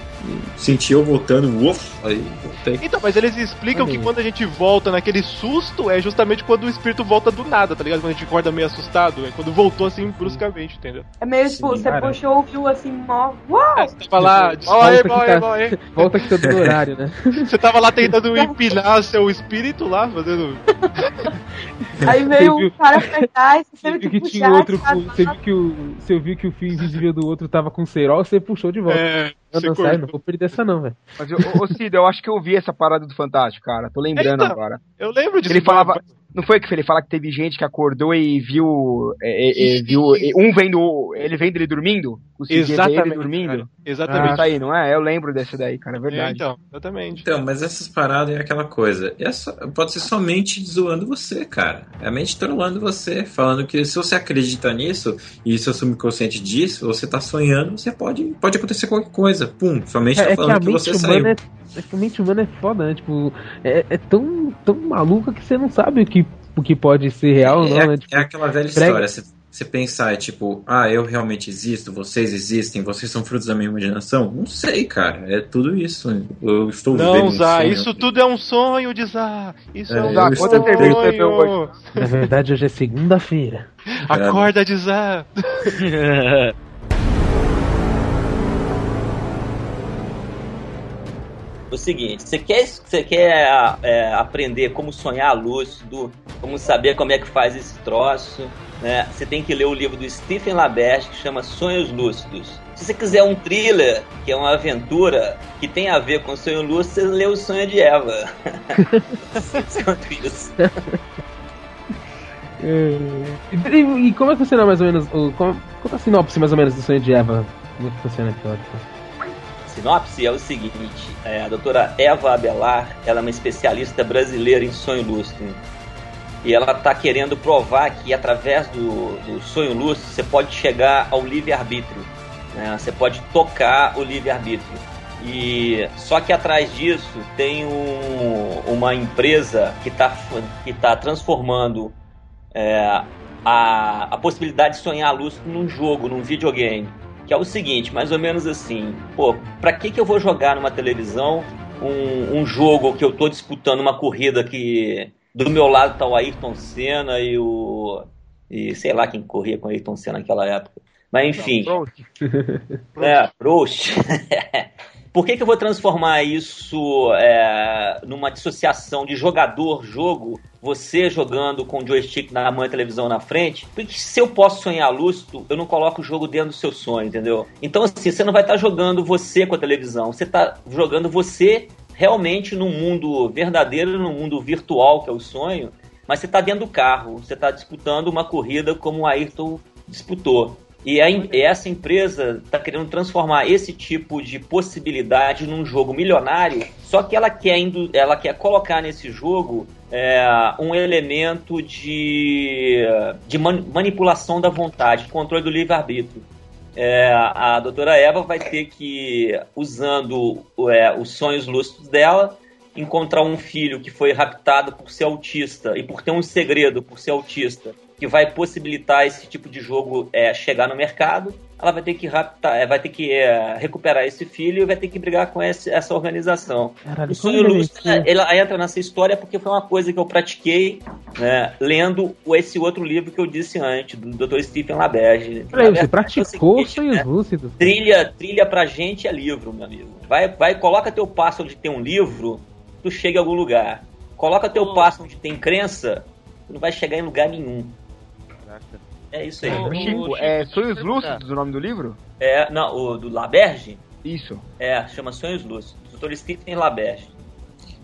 Senti eu voltando, uff, aí voltei. Então, mas eles explicam que quando a gente volta naquele susto, é justamente quando o espírito volta do nada, tá ligado? Quando a gente acorda meio assustado, é quando voltou assim bruscamente, entendeu? É meio tipo, você cara. puxou o fio assim, mó. Uau! É, você tava lá, Volta ó, aí, que ó, aí, tá- ó, aí. Volta que tá do horário, né? Você tava lá tentando empinar seu espírito lá, fazendo. Aí veio um cara apertar e você Você teve viu que que puxar. tinha outro. Você viu que o. Você viu que o fio invisível do outro tava com cerol, você puxou de volta. É, eu não cortou. não vou perder essa não, velho. Mas, ô, ô Cid, eu acho que eu vi essa parada do Fantástico, cara. Tô lembrando Eita. agora. Eu lembro disso. Ele falava, Não foi que ele fala que teve gente que acordou e viu. é, é, é, viu um vendo. Ele vendo ele dormindo? O Exatamente, Ele dormindo? cara. Exatamente. Ah, tá aí, não é? Eu lembro desse daí, cara, é É, verdade. então, exatamente. Então, mas essas paradas é aquela coisa. É só- pode ser somente zoando você, cara. É a mente trollando você, falando que se você acredita nisso e seu subconsciente diz, você tá sonhando, você pode, pode acontecer qualquer coisa. Pum, sua mente É, tá é que a falando que, mente você saiu. é, é que a mente humana é foda, né? Tipo, é, é tão, tão maluca que você não sabe o que, o que pode ser real é, não, né? Tipo, é aquela velha prega- história. Você, você pensar, é tipo, ah, eu realmente existo, vocês existem, vocês são frutos da minha imaginação? Não sei, cara. É tudo isso. Eu estou vivendo Não, um Zá, sonho. isso tudo é um sonho de Zá. Isso é, É, um Zá, sonho. hoje? na verdade, hoje é segunda-feira. Acorda de Zá. O seguinte, você quer, você quer é, aprender como sonhar lúcido, como saber como é que faz esse troço, né? Você tem que ler o livro do Stephen LaBerge que chama Sonhos Lúcidos. Se você quiser um thriller, que é uma aventura que tem a ver com sonho lúcido, você lê o Sonho de Eva. Isso. É. E, e como é que funciona mais ou menos? O, como, conta a sinopse mais ou menos do sonho de Eva. Como é que funciona ó? Sinopse é o seguinte: é, a doutora Eva Abelar, ela é uma especialista brasileira em sonho lúcido. E ela está querendo provar que através do, do sonho lúcido você pode chegar ao livre-arbítrio. né? Você pode tocar o livre-arbítrio. E só que atrás disso tem um- uma empresa que está que tá transformando é, a, a possibilidade de sonhar lúcido num jogo, num videogame. Que é o seguinte, mais ou menos assim, pô, pra que, que eu vou jogar numa televisão um, um jogo que eu tô disputando uma corrida que do meu lado tá o Ayrton Senna e o. e sei lá quem corria com o Ayrton Senna naquela época. Mas enfim. É, Proust. Por que, que eu vou transformar isso é, numa dissociação de jogador-jogo, você jogando com o joystick na mão e televisão na frente? Porque se eu posso sonhar lúcido, eu não coloco o jogo dentro do seu sonho, entendeu? Então, assim, você não vai estar jogando você com a televisão, você está jogando você realmente num mundo verdadeiro, num mundo virtual, que é o sonho, mas você está dentro do carro, você está disputando uma corrida como o Ayrton disputou. E a essa empresa está querendo transformar esse tipo de possibilidade num jogo milionário, só que ela quer, ela quer colocar nesse jogo é, um elemento de, de man- manipulação da vontade, controle do livre-arbítrio. É, a doutora Eva vai ter que, usando é, os sonhos lúcidos dela, encontrar um filho que foi raptado por ser autista e por ter um segredo por ser autista que vai possibilitar esse tipo de jogo é, chegar no mercado. Ela vai ter que raptar, é, vai ter que é, recuperar esse filho e vai ter que brigar com esse- essa organização. Caralho, o sonho lúcido, venceu? ela entra nessa história porque foi uma coisa que eu pratiquei né, lendo esse outro livro que eu disse antes, do Dr. Stephen LaBerge. Peraí, você praticou é o seguinte, sonhos né, lúcidos? Trilha, trilha pra gente é livro, meu amigo. Vai, vai, coloca teu passo onde tem um livro, tu chega em algum lugar. Coloca teu passo onde tem crença, tu não vai chegar em lugar nenhum. É isso aí. Ô, Chico, é Sonhos Lúcidos o nome do livro? É, não, o do Laberge? Isso. É, chama Sonhos Lúcidos. Dr. Stephen Laberge.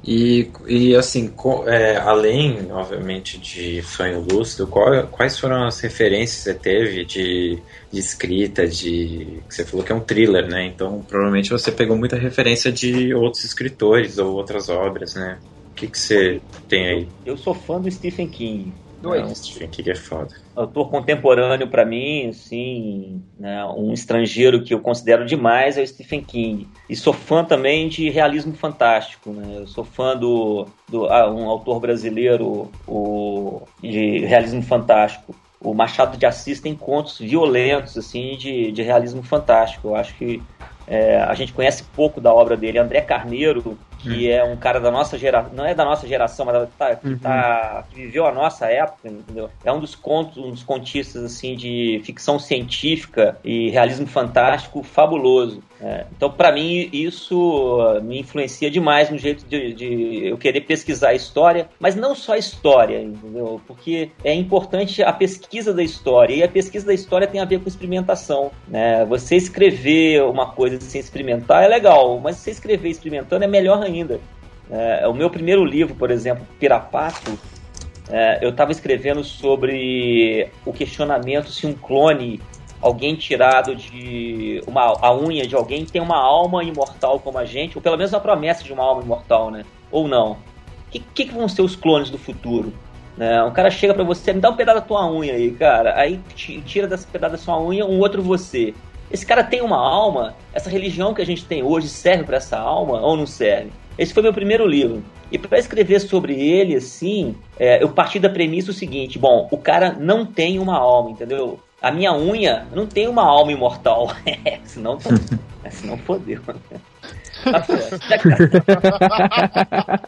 E, e assim, co- é, além, obviamente, de sonho lúcido, qual- quais foram as referências que você teve de, de escrita, de. que Você falou que é um thriller, né? Então provavelmente você pegou muita referência de outros escritores ou outras obras, né? O que, que você tem aí? Eu sou fã do Stephen King. Dois. Não, Stephen King é foda. autor contemporâneo para mim, assim, né, um estrangeiro que eu considero demais é o Stephen King. E sou fã também de realismo fantástico, né? Eu sou fã do, do ah, um autor brasileiro o, de realismo fantástico. O Machado de Assis tem contos violentos assim de, de realismo fantástico. Eu acho que é, a gente conhece pouco da obra dele. André Carneiro, que é um cara da nossa geração, não é da nossa geração, mas tá, que, tá- que viveu a nossa época, entendeu? É um dos contos, um dos contistas assim de ficção científica e realismo fantástico fabuloso. É, então, para mim, isso uh, me influencia demais no jeito de, de eu querer pesquisar a história, mas não só a história, entendeu? Porque é importante a pesquisa da história, e a pesquisa da história tem a ver com experimentação. Né? Você escrever uma coisa sem experimentar é legal, mas você escrever experimentando é melhor ainda. É, o meu primeiro livro, por exemplo, Pirapato, é, eu estava escrevendo sobre o questionamento se um clone, alguém tirado de uma a unha de alguém, tem uma alma imortal como a gente, ou pelo menos a promessa de uma alma imortal, né? Ou não? O que, que, vão ser os clones do futuro? Né? Um cara chega para você, me dá um pedaço da tua unha aí, cara. Aí ti- tira desse pedaço da sua unha um outro você. Esse cara tem uma alma? Essa religião que a gente tem hoje serve para essa alma ou não serve? Esse foi meu primeiro livro. E para escrever sobre ele, assim, é, eu parti da premissa o seguinte: bom, o cara não tem uma alma, entendeu? A minha unha não tem uma alma imortal. É, senão, senão fodeu.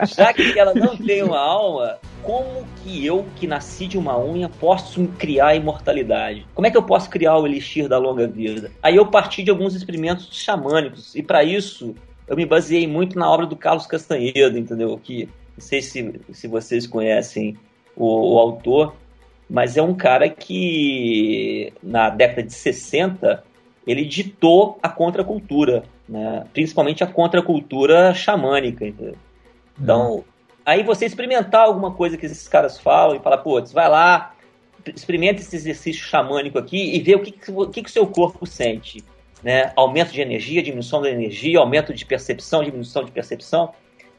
Já que ela não tem uma alma, como que eu, que nasci de uma unha, posso criar a imortalidade? Como é que eu posso criar o elixir da longa vida? Aí eu parti de alguns experimentos xamânicos, e para isso eu me baseei muito na obra do Carlos Castanhedo, entendeu? Que não sei se, se vocês conhecem o, o autor, mas é um cara que na década de 60 ele ditou a contracultura, né? principalmente a contracultura xamânica. Entendeu? Então, aí você experimentar alguma coisa que esses caras falam e falar, pô, vai lá, experimenta esse exercício xamânico aqui e vê o que, que, o que, que o seu corpo sente. Né? Aumento de energia, diminuição da energia, aumento de percepção, diminuição de percepção.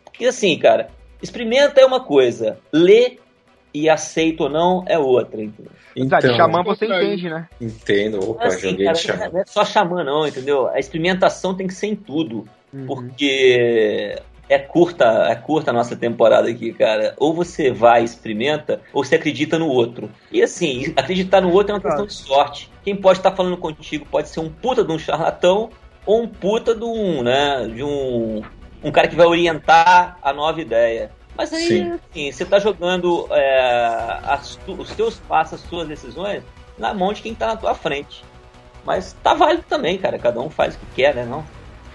Porque assim, cara, experimenta é uma coisa, lê e aceita ou não é outra. Entendeu? Tá, de xamã você entende, né? Entendo, opa, Assim, joguei cara, de xamã. não é só xamã, não, entendeu? A experimentação tem que ser em tudo. Porque é curta, é curta a nossa temporada aqui, cara. Ou você vai e experimenta, ou você acredita no outro. E assim, acreditar no outro é uma questão de sorte. Quem pode estar falando contigo pode ser um puta de um charlatão ou um puta de um, né, de um, um cara que vai orientar a nova ideia. Mas aí, Sim. assim, você tá jogando é, as os teus passos, as suas decisões na mão de quem tá na tua frente. Mas tá válido também, cara. Cada um faz o que quer, né? Não?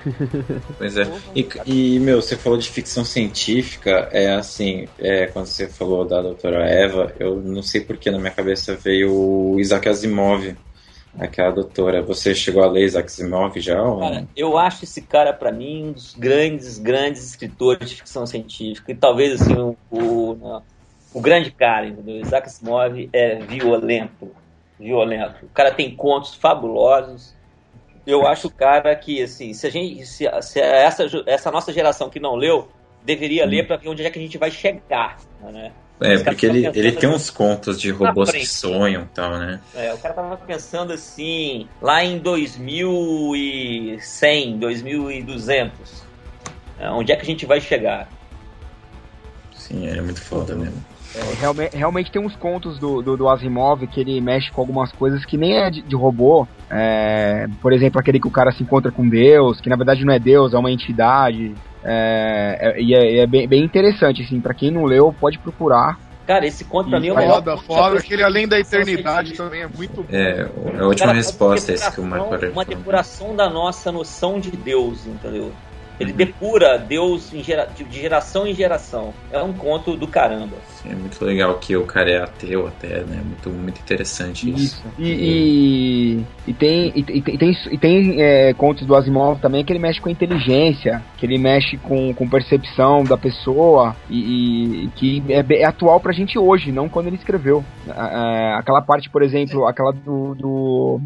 Pois é. E, e, meu, você falou de ficção científica, é assim, é, quando você falou da doutora Eva, eu não sei porque na minha cabeça veio o Isaac Asimov, aquela doutora. Você chegou a ler Isaac Asimov já? ou? Cara, eu acho esse cara, pra mim, um dos grandes, grandes escritores de ficção científica. E talvez, assim, o, o, o grande cara, entendeu? Isaac Asimov é violento. Violento. O cara tem contos fabulosos. Eu acho o cara que, assim, se a gente. Se, se essa, essa nossa geração que não leu, deveria ler pra ver onde é que a gente vai chegar. Né? É, porque ele, ele tem assim, uns contos de robôs que sonham e tal, né? É, o cara tava pensando assim, lá em 2100, 2200. É, onde é que a gente vai chegar? Sim, ele é muito foda mesmo. É, realmente, realmente tem uns contos do, do, do Asimov que ele mexe com algumas coisas que nem é de, de robô. É, por exemplo, aquele que o cara se encontra com Deus, que na verdade não é Deus, é uma entidade. É, é- e é, é bem, bem interessante, assim, pra quem não leu, pode procurar. Cara, esse conto pra mim é o melhor Foda, Aquele Além da Eternidade também é muito bom. É, a O última cara resposta é uma esse que o Marco Aurélio Uma depuração da nossa noção de Deus, entendeu? Ele depura Deus em gera- de geração em geração. É um conto do caramba. Sim, é muito legal que o cara é ateu até, né? Muito, muito interessante isso. E, e, e tem, e, e tem, e tem, e tem, é, contos do Asimov também que ele mexe com inteligência, que ele mexe com, com percepção da pessoa e, e que é, é atual pra gente hoje, não quando ele escreveu. É, aquela parte, por exemplo, aquela do. do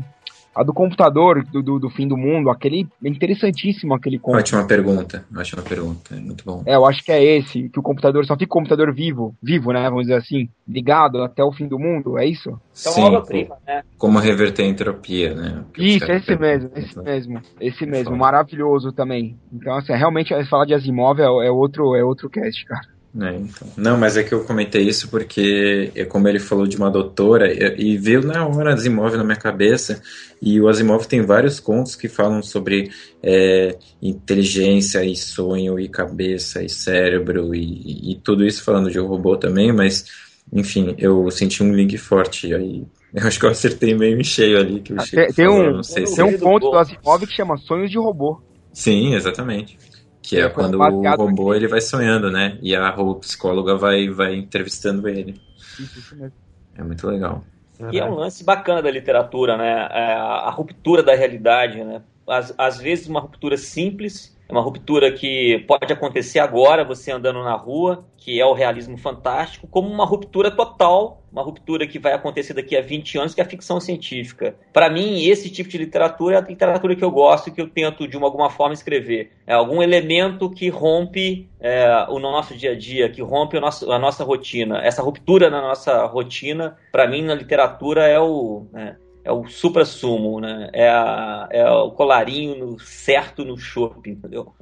a do computador do, do, do fim do mundo, aquele é interessantíssimo aquele conto. Ótima pergunta, ótima pergunta, é muito bom. É, eu acho que é esse, que o computador só fica o computador vivo, vivo, né? Vamos dizer assim, ligado até o fim do mundo, é isso? Então, Sim, uma obra-prima, né? como reverter a entropia, né? Isso, esse mesmo, esse mesmo, esse mesmo, maravilhoso também. Então, assim, realmente falar de Asimov é, é outro, é outro cast, cara. É, então. Não, mas é que eu comentei isso porque, é como ele falou de uma doutora, e, e veio na hora Asimov na minha cabeça, e o Asimov tem vários contos que falam sobre é, inteligência e sonho e cabeça e cérebro e, e tudo isso falando de um robô também, mas, enfim, eu senti um link forte aí. Eu acho que eu acertei meio em cheio ali que o Chico Tem, tem falou, um, não sei tem se... um ponto do Asimov que chama Sonhos de Robô. Sim, exatamente. Que é, É, quando o robô ele vai sonhando, né? E a robô psicóloga vai, vai entrevistando ele. É muito legal. E é um lance bacana da literatura, né? É a, a ruptura da realidade, né? às, às vezes uma ruptura simples, é uma ruptura que pode acontecer agora, você andando na rua, que é o realismo fantástico, como uma ruptura total, uma ruptura que vai acontecer daqui a 20 anos, que é a ficção científica. Para mim, esse tipo de literatura é a literatura que eu gosto e que eu tento, de uma, alguma forma, escrever. É algum elemento que rompe é, o nosso dia a dia, que rompe nosso, a nossa rotina. Essa ruptura na nossa rotina, para mim, na literatura, é o. É, é o supra-sumo, né? É, a, é o colarinho no, certo no chope, entendeu?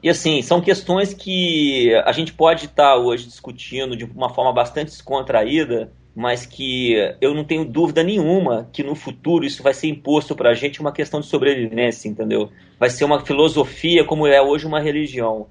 E assim, são questões que a gente pode estar hoje discutindo de uma forma bastante descontraída, mas que eu não tenho dúvida nenhuma que no futuro isso vai ser imposto para a gente uma questão de sobrevivência, entendeu? Vai ser uma filosofia como é hoje uma religião.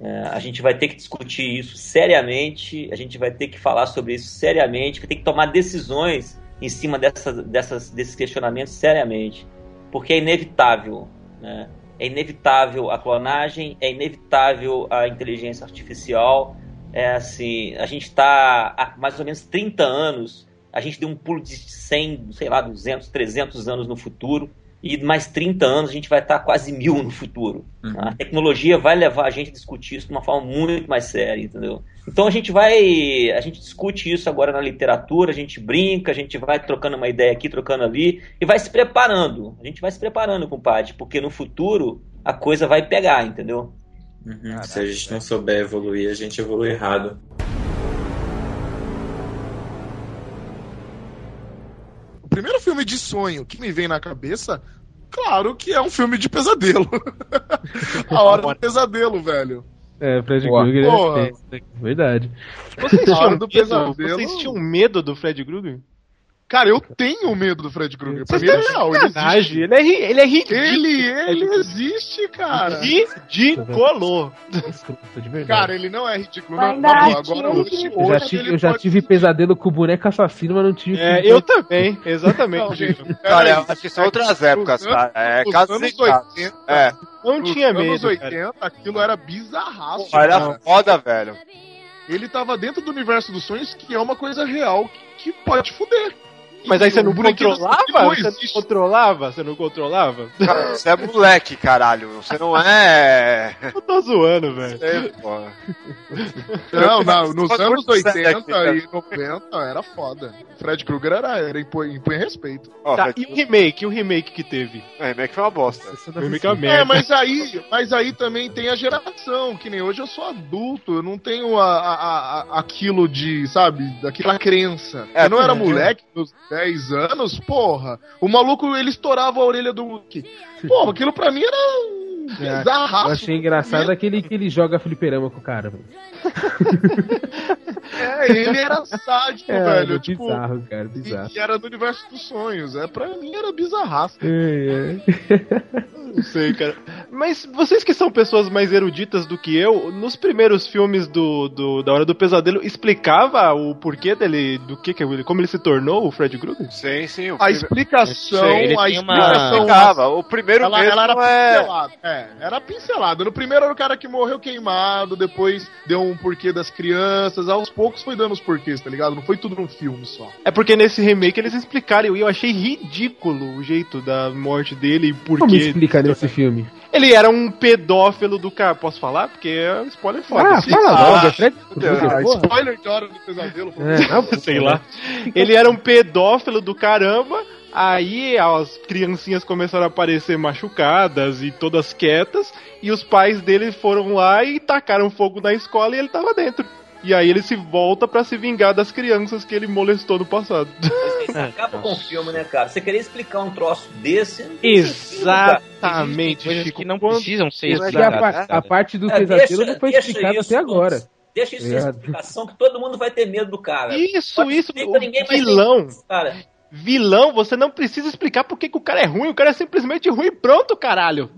É, a gente vai ter que discutir isso seriamente, a gente vai ter que falar sobre isso seriamente, vai ter que tomar decisões em cima dessa, dessas, desses questionamentos seriamente, porque é inevitável, né? É inevitável a clonagem, é inevitável a inteligência artificial. É assim, a gente está há mais ou menos 30 anos, a gente deu um pulo de 100, sei lá, 200, 300 anos no futuro e mais 30 anos a gente vai estar quase mil no futuro. Uhum. A tecnologia vai levar a gente a discutir isso de uma forma muito mais séria, entendeu? Então a gente vai, a gente discute isso agora na literatura, a gente brinca, a gente vai trocando uma ideia aqui, trocando ali e vai se preparando. A gente vai se preparando, compadre, porque no futuro a coisa vai pegar, entendeu? Uhum. Se a gente não souber evoluir, a gente evolui errado. O primeiro filme de sonho que me vem na cabeça, claro que é um filme de pesadelo. a hora do pesadelo, velho. É, Fred Krueger é verdade. Vocês tinham, do medo, vocês tinham medo do Fred Krueger? Cara, eu tenho medo do Fred Krueger. Pra mim é real. Ele existe. Ele é, ele é ridículo. Ele, ele existe, cara. Ridículo. Cara, ele não é ridículo. Não, não, acho agora hoje, Eu já tive, eu já pode tive pesadelo com o boneco assassino, mas não tive. É, eu também, exatamente. Não, gente, Cara, acho que são outras épocas, Nos cara. É, nos casos anos e casos. 80, É, Não nos tinha anos medo. 80, cara. aquilo era bizarraço. Pô, era cara. foda, velho. Ele tava dentro do universo dos sonhos, que é uma coisa real que, que pode fuder. Mas aí você não controlava? Você não controlava? Você não controlava? Cara, você é moleque, caralho. Você não é. Eu tô zoando, velho. Sei, pô. Não, não, nos anos muito sério 80 aqui, e 90 era foda. Fred Krueger era, era impõe, impõe respeito. Tá, Fred- e o remake? E o remake que teve? O remake foi uma bosta. O remake é uma É, merda. mas aí, mas aí também tem a geração, que nem hoje eu sou adulto, eu não tenho a, a- a- aquilo de, sabe, daquela crença. É, eu não era moleque, meus 10 anos, porra, o maluco ele estourava a orelha do Hulk. Porra, aquilo pra mim era um É, bizarraço. Eu achei engraçado aquele que ele joga fliperama com o cara. É, ele era sádico, É, velho. é tipo, bizarro, cara, bizarro. E, e era do universo dos sonhos. É, pra mim era bizarraço. É, é. Não sei, cara. Mas vocês que são pessoas mais eruditas do que eu, nos primeiros filmes do, do da Hora do Pesadelo, explicava o porquê dele, do que que ele, como ele se tornou o Fred Krueger? Sim, sim. o A explicação, Sim, a uma- explicação. Explicava. O primeiro Ela, mesmo ela era é. pincelada. É, era pincelada. No primeiro era o cara que morreu queimado, depois deu um porquê das crianças. Aos poucos foi dando os porquês, tá ligado? Não foi tudo num filme só. É porque nesse remake eles explicaram e eu achei ridículo o jeito da morte dele e por Como quê. explica nesse filme? Ele era um pedófilo do cara. Posso falar? Porque é um spoiler foda. Ah, fala logo, é Fred Krueger, Ah, spoiler de Hora do Pesadelo. É, não, sei lá. Ele era um pedófilo do caramba. Aí as criancinhas começaram a aparecer machucadas e todas quietas. E os pais dele foram lá e tacaram fogo na escola e ele tava dentro. E aí ele se volta pra se vingar das crianças que ele molestou no passado. Isso acaba com o filme, né, cara? Você querer explicar um troço desse. Exatamente, Chico. que não Quando- precisam ser a, explicadas. pa- a parte do É, pesadelo não foi explicada até agora. Deixa isso Obrigado. explicação que todo mundo vai ter medo do cara. Isso, Pode isso. O vilão. Cara, Vilão, você não precisa explicar por que o cara é ruim. O cara é simplesmente ruim e pronto, caralho.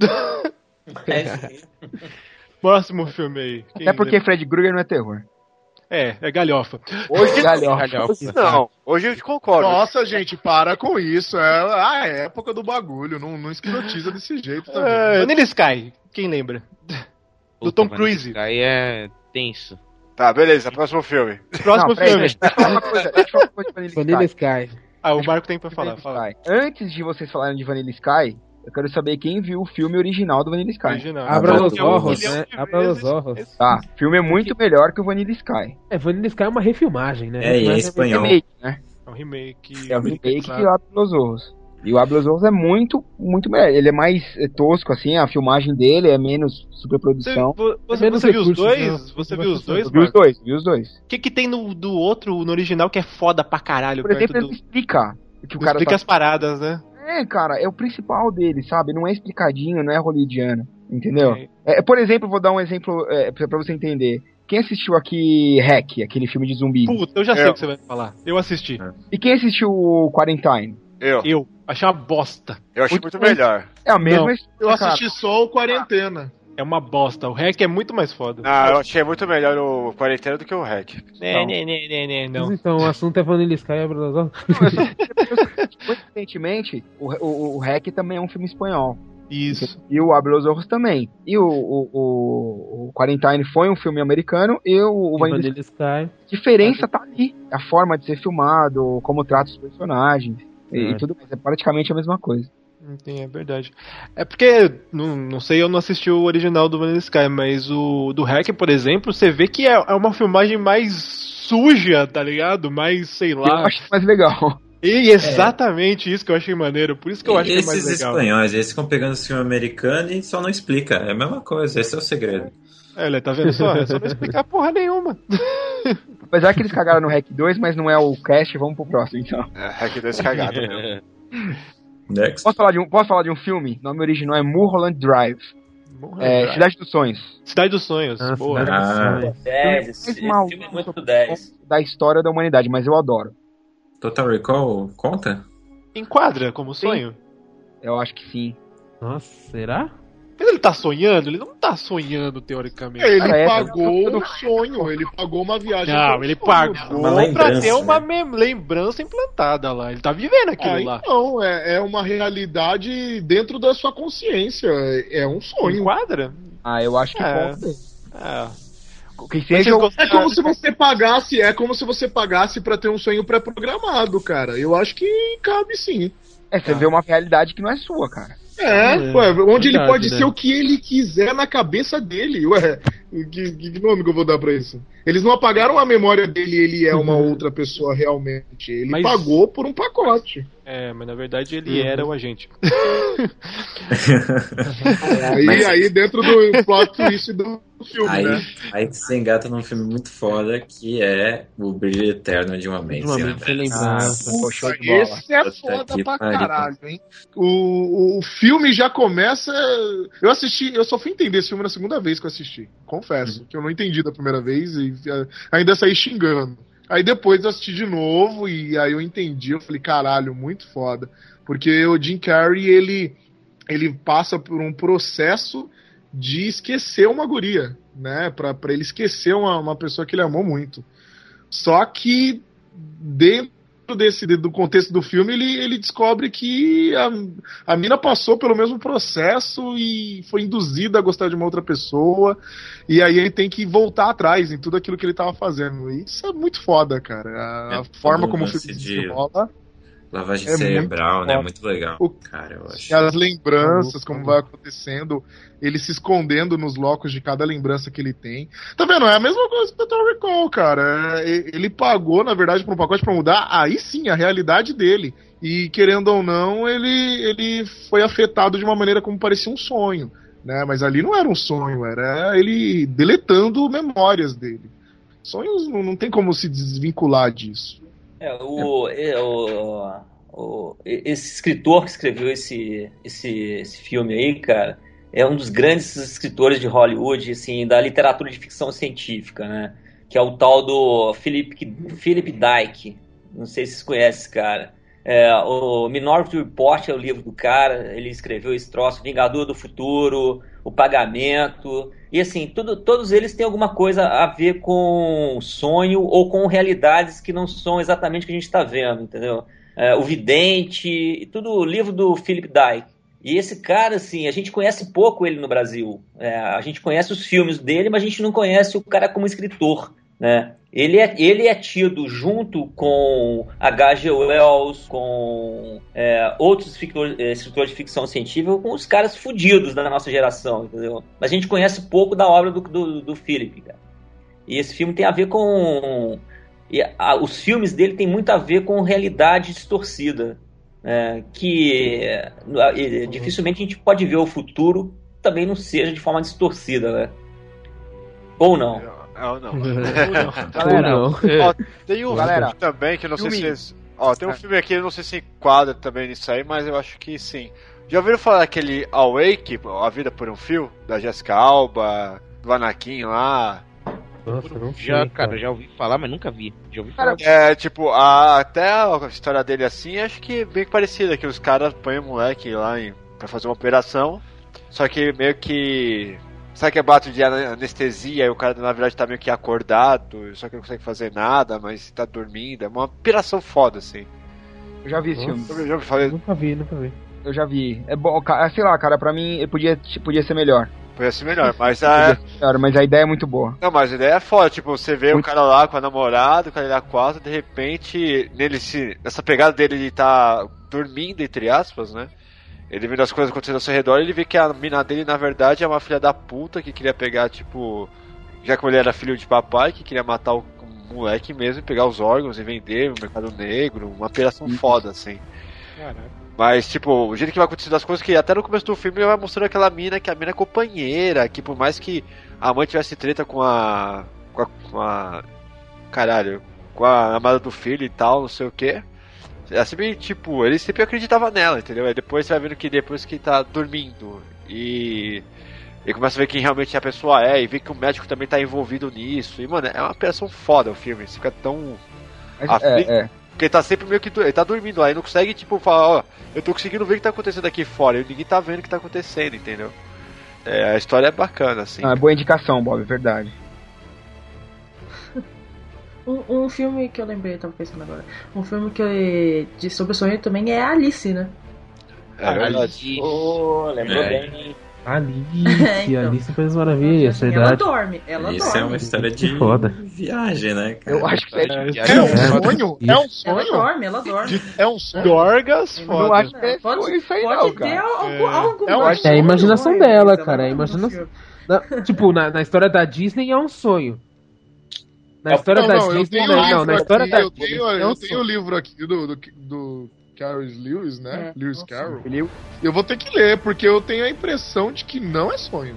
é. Próximo filme aí. Quem Até porque Fred Krueger não é terror. É, é galhofa. Hoje Galhofa. Hoje não. Hoje eu te concordo. Nossa, gente, para com isso. É a época do bagulho. Não, não escrotiza desse jeito também. É, Vanilla Sky, quem lembra? Do Tom Cruise. Aí é tenso. Tá, beleza. Próximo filme. Próximo Não, filme. deixa eu falar uma coisa. Deixa eu falar uma coisa de Vanilla Vanilla Sky. Sky. Ah, o Marco tem pra falar. Fala. Sky. Antes de vocês falarem de Vanilla Sky, Eu quero saber quem viu o filme original do Vanilla Sky. Original. Abra os milhão né? Abra os vezes ojos. Tá, o filme é muito melhor que o Vanilla Sky. É, Vanilla Sky é uma refilmagem, né? É, e é Refilmagem espanhol. Remake, né? É um remake. É o remake que americanizado. abre os Ojos. E o Abre os Ojos é muito, muito melhor. Ele é mais é, tosco, assim, a filmagem dele é menos Você, superprodução. vo- você, menos você viu os dois? né? Você viu os dois, vi os dois, vi os dois. O que, que tem no, do outro, no original, que é foda pra caralho? Por perto exemplo, ele do... não explica que o cara Explica tá as paradas, né? É, cara, é o principal dele, sabe? Não é explicadinho, não é rolidiano, entendeu? É. É, por exemplo, vou dar um exemplo é, pra, pra você entender. Quem assistiu aqui Hack, aquele filme de zumbi? Puta, eu já sei É. o que você vai falar. Eu assisti. E quem assistiu o Quarantine? Eu. Eu. Achei uma bosta. Eu achei Muito muito melhor. É a mesma Não, história, Eu cara. assisti só o Quarentena. É uma bosta. O REC é muito mais foda. Não, eu achei muito melhor o quarentena do que o Hack. Né, né, né, né, né, não. Mas então, o assunto é Vanilla Sky e Abra os ojos. Coincidentemente, o, o, o Hack também é um filme espanhol. Isso. E o Abre os Ojos também. E o, o, o, o Quarantine foi um filme americano e o, o Vanilla Sky. A diferença tá ali. A forma de ser filmado, como trata os personagens É. e tudo mais. É praticamente a mesma coisa. Sim, é verdade. É porque, não, não sei, eu não assisti o original do Vanilla Sky, mas o do Hack, por exemplo, você vê que é, é uma filmagem mais suja, tá ligado? Mais, sei Eu lá. acho mais legal. E exatamente isso que eu achei maneiro. Por isso que eu acho que é Esses mais legal. espanhóis, eles ficam pegando esse filme americano e só não explica. É a mesma coisa, esse é o segredo. É, ele tá vendo só? É só não explicar porra nenhuma. Apesar que eles cagaram no Hack 2, mas não é o cast, vamos pro próximo então. É, Hack 2 cagado mesmo. Next. Posso falar de um, posso falar de um filme? O nome original é Mulholland Drive. É, Cidade dos Sonhos. Cidade dos Sonhos. Ah, boa. Dos Ah. Sonhos. 10, esse, Mais esse maluco filme é muito sobre 10. Da história da humanidade, mas eu adoro. Total Recall conta? Enquadra como sonho. Eu acho que sim. Nossa, será? Mas ele tá sonhando? Ele não tá sonhando, teoricamente. Ele Cara, é, pagou um sonho, ele pagou uma viagem. Não, um ele sonho, pagou pra ter uma né? lembrança implantada lá. Ele tá vivendo aquilo Ah, lá. então, é, é uma realidade dentro da sua consciência. É, é um sonho. Enquadra? Ah, eu acho que É. conta. É. Seja É como se você pagasse, é como se você pagasse pra ter um sonho pré-programado, cara. Eu acho que cabe sim. É, você vê uma realidade que não é sua, cara. É, É, ué, onde ele verdade, pode né? ser o que ele quiser na cabeça dele. Ué, que, que nome que eu vou dar pra isso? Eles não apagaram a memória dele, ele é uma outra pessoa realmente. Ele Mas- pagou por um pacote. É, mas na verdade ele Uhum. era o agente. Aí, Mas- aí dentro do plot twist do filme, Aí, né? aí você engata num filme muito foda que é O Brilho Eterno de uma Mente. De uma Sem mente Lembrança. bola. Esse é foda que pra caralho, hein? O, o filme já começa. Eu assisti, eu só fui entender esse filme na segunda vez que eu assisti. Confesso, que eu não entendi da primeira vez e eh, ainda saí xingando. Aí depois eu assisti de novo e aí eu entendi. Eu falei, caralho, muito foda. Porque o Jim Carrey, ele, ele passa por um processo de esquecer uma guria, né? Pra, pra ele esquecer uma, uma pessoa que ele amou muito. Só que dentro desse do contexto do filme, ele, ele descobre que a, a mina passou pelo mesmo processo e foi induzida a gostar de uma outra pessoa. E aí ele tem que voltar atrás em tudo aquilo que ele tava fazendo. E isso é muito foda, cara. A, É, a forma como o filme de- desenrola. Lavagem É cerebral, muito né? Muito legal. O- Cara, eu acho. E as lembranças, como vai acontecendo, ele se escondendo nos locos de cada lembrança que ele tem. Tá vendo? É a mesma coisa que o Total Recall, cara. É, Ele pagou, na verdade, por um pacote pra mudar, aí sim, a realidade dele. E querendo ou não, ele, ele foi afetado de uma maneira como parecia um sonho. Né? Mas ali não era um sonho, era ele deletando memórias dele. Sonhos não, não tem como se desvincular disso. É, o, é, o, o- esse escritor que escreveu esse, esse, esse filme aí, cara, é um dos grandes escritores de Hollywood, assim, da literatura de ficção científica, né? Que é o tal do Philip, Philip Dyke. Não sei se vocês conhecem esse cara. É, o Minority Report é o livro do cara, ele escreveu esse troço, Vingador do Futuro, O Pagamento, e assim, tudo, todos eles têm alguma coisa a ver com sonho ou com realidades que não são exatamente o que a gente está vendo, entendeu? É, o Vidente, tudo livro do Philip Dyke. E esse cara, assim, a gente conhece pouco ele no Brasil. É, a gente conhece os filmes dele, mas a gente não conhece o cara como escritor. né? Ele é, ele é tido junto com H.G. Wells, com é, outros é, escritores de ficção científica, com os caras fudidos da nossa geração, entendeu? Mas a gente conhece pouco da obra do, do, do Philip, cara. E esse filme tem a ver com. e a- os filmes dele tem muito a ver com realidade distorcida. né? que é, é, dificilmente a gente pode ver o futuro também não seja de forma distorcida, né? Ou não. Não, não. Galera, Ó, tem um Galera, filme também que eu não sei filme- se. Ó, tem um filme aqui, eu não sei se enquadra também nisso aí, mas eu acho que sim. Já ouviram falar daquele Awake, A Vida por um Fio? Da Jessica Alba, do Anakin lá? Nossa, não Já, sei, cara, já ouvi falar, mas nunca vi. Já ouvi falar. É, tipo, a- até a história dele assim, acho que bem parecida, que os caras põem o moleque lá em, pra fazer uma operação, só que meio que. Sabe que é bato de anestesia e o cara na verdade tá meio que acordado, só que não consegue fazer nada, mas tá dormindo. É uma operação foda, assim. Eu já vi esse Nossa. filme. Eu já falar, Nunca vi, nunca vi. Eu já vi. É bom, ca- sei lá, cara, pra mim ele podia, podia ser melhor. podia ser melhor, mas a, ser melhor, mas a ideia é muito boa. Não, mas a ideia é foda, tipo, você vê Muito- o cara lá com a namorada, o cara lá quase, de repente, nele se. Nessa pegada dele ele tá dormindo, entre aspas, né? Ele vendo as coisas acontecendo ao seu redor, ele vê que a mina dele, na verdade, é uma filha da puta que queria pegar, tipo. Já que ele era filho de papai, que queria matar o moleque mesmo e pegar os órgãos e vender no mercado negro, uma operação foda, assim. Mas, tipo, o jeito que vai acontecendo as coisas, que até no começo do filme ele vai mostrando aquela mina, que a mina é companheira, que por mais que a mãe tivesse treta com a. com a. Com a caralho, com a amada do filho e tal, não sei o que. É sempre, tipo, ele sempre acreditava nela, entendeu? Aí depois você vai vendo que depois que tá dormindo e. E começa a ver quem realmente a pessoa é, e vê que o médico também tá envolvido nisso. E, mano, é uma operação foda o filme. Você fica tão. Aflito. é, é. Porque ele tá sempre meio que. Ele tá dormindo lá e não consegue, tipo, falar, ó, eu tô conseguindo ver o que tá acontecendo aqui fora. E ninguém tá vendo o que tá acontecendo, entendeu? É, a história é bacana, assim. Ah, boa indicação, Bob, é verdade. Um, um filme que eu lembrei, eu tava pensando agora. Um filme que eu, de sobre sonho também é Alice, né? É verdade. Oh, lembrou É. bem. Alice, É, então. Alice faz maravilhas, Ela verdade. dorme, ela Isso é dorme. uma história de foda. viagem, né, cara? Eu acho que é, É, de- É um É. sonho? É um Ela sonho? dorme, ela dorme. É um sonho? Dorgas, eu foda. acho que é Pode, isso aí pode não, ter cara. algo, É. algo É um mais É a imaginação dela, ela cara, é a imaginação. Na- tipo, na, na história da Disney é um sonho. Na história não, da não, eu Disney, tenho não, na história aqui, da eu Disney tenho, é eu tenho o livro aqui do, do, do Carlos Lewis, né? É. Lewis Nossa. Carroll. Eu vou ter que ler, porque eu tenho a impressão de que não é sonho.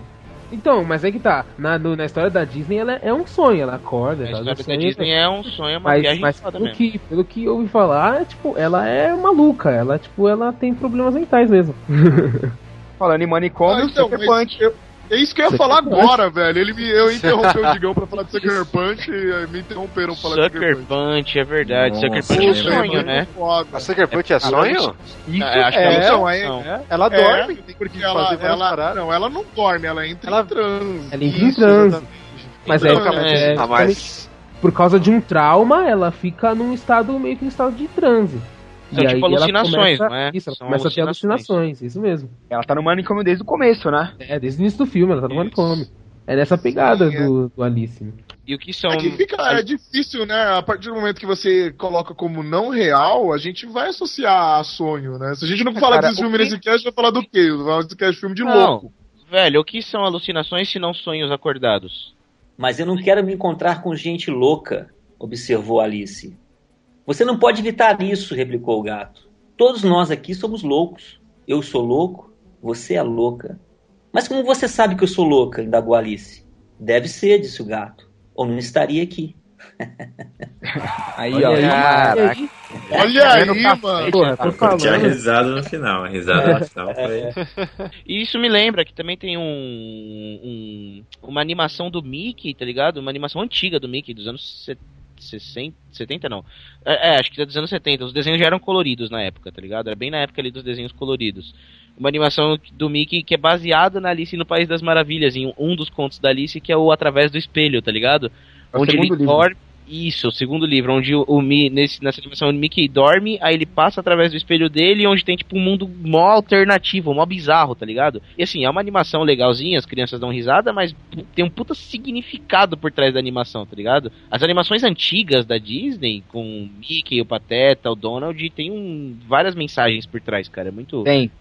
Então, mas é que tá. Na, no- na história da Disney ela é um sonho, ela acorda. A história da Disney é um sonho, é uma Mas, viagem mas foda pelo, mesmo. que, pelo que eu ouvi falar, é, tipo, ela é maluca. Ela, tipo, ela tem problemas mentais mesmo. Falando em manicômio, Ah, então, mas eu- é isso que eu ia Sucker falar Punch. agora, velho. Ele me, eu interrompeu o Digão pra falar de Sucker Punch e aí me interromperam pra falar de Sucker Sucker Punch. Punch, é verdade. Nossa, Sucker Punch é sonho, muito né? foda. A Sucker Punch é sonho? Isso É, acho que É, é não, alucinação. É, ela É, dorme, tem porque que ela, ela, não, ela não dorme, ela entra Ela- em transe. Ela entra em transe. Mas é, é, é, Ah, mas. por causa de um trauma, ela fica num estado meio que um estado de transe. São tipo ela alucinações, começa, não é? Isso, ela São começa a ter alucinações. isso mesmo. Ela tá no manicômio desde o começo, né? É, desde o início do filme, ela tá no manicômio. É nessa pegada Sim, é. do, do Alice. né? E o que são. É que fica é difícil, né? A partir do momento que você coloca como não real, a gente vai associar a sonho, né? Se a gente não falar Cara, desse filme que- nesse cast, vai falar do quê? Vai falar desse cast de filme de Não. louco. Velho, o que são alucinações se não sonhos acordados? Mas eu não quero me encontrar com gente louca, observou Alice. Você não pode evitar isso, replicou o gato. Todos nós aqui somos loucos. Eu sou louco, você é louca. Mas como você sabe que eu sou louca? indagou Alice. Deve ser, disse o gato. Ou não estaria aqui. Aí, Olha ó. aí, olha aí. Olha Tá aí, cacete, mano. Porra, tá? tô Eu curti a risada no final. A risada no final foi. E isso me lembra que também tem um, um- uma animação do Mickey, tá ligado? Uma animação antiga do Mickey, dos anos se- 60, 70 não. É, é, acho que é dos anos 70. Os desenhos já eram coloridos na época, tá ligado? Era bem na época ali dos desenhos coloridos. Uma animação do Mickey que é baseada na Alice no País das Maravilhas, em um dos contos da Alice que é o Através do Espelho, tá ligado? É Onde ele livro. dorme. Isso, o segundo livro, onde o, o Mi, nesse, nessa animação, o Mickey dorme, aí ele passa através do espelho dele, onde tem tipo um mundo mó alternativo, mó bizarro, tá ligado? E assim, é uma animação legalzinha, as crianças dão risada, mas tem um puta significado por trás da animação, tá ligado? As animações antigas da Disney, com o Mickey, o Pateta, o Donald, tem um, várias mensagens por trás, cara. É muito. Tem.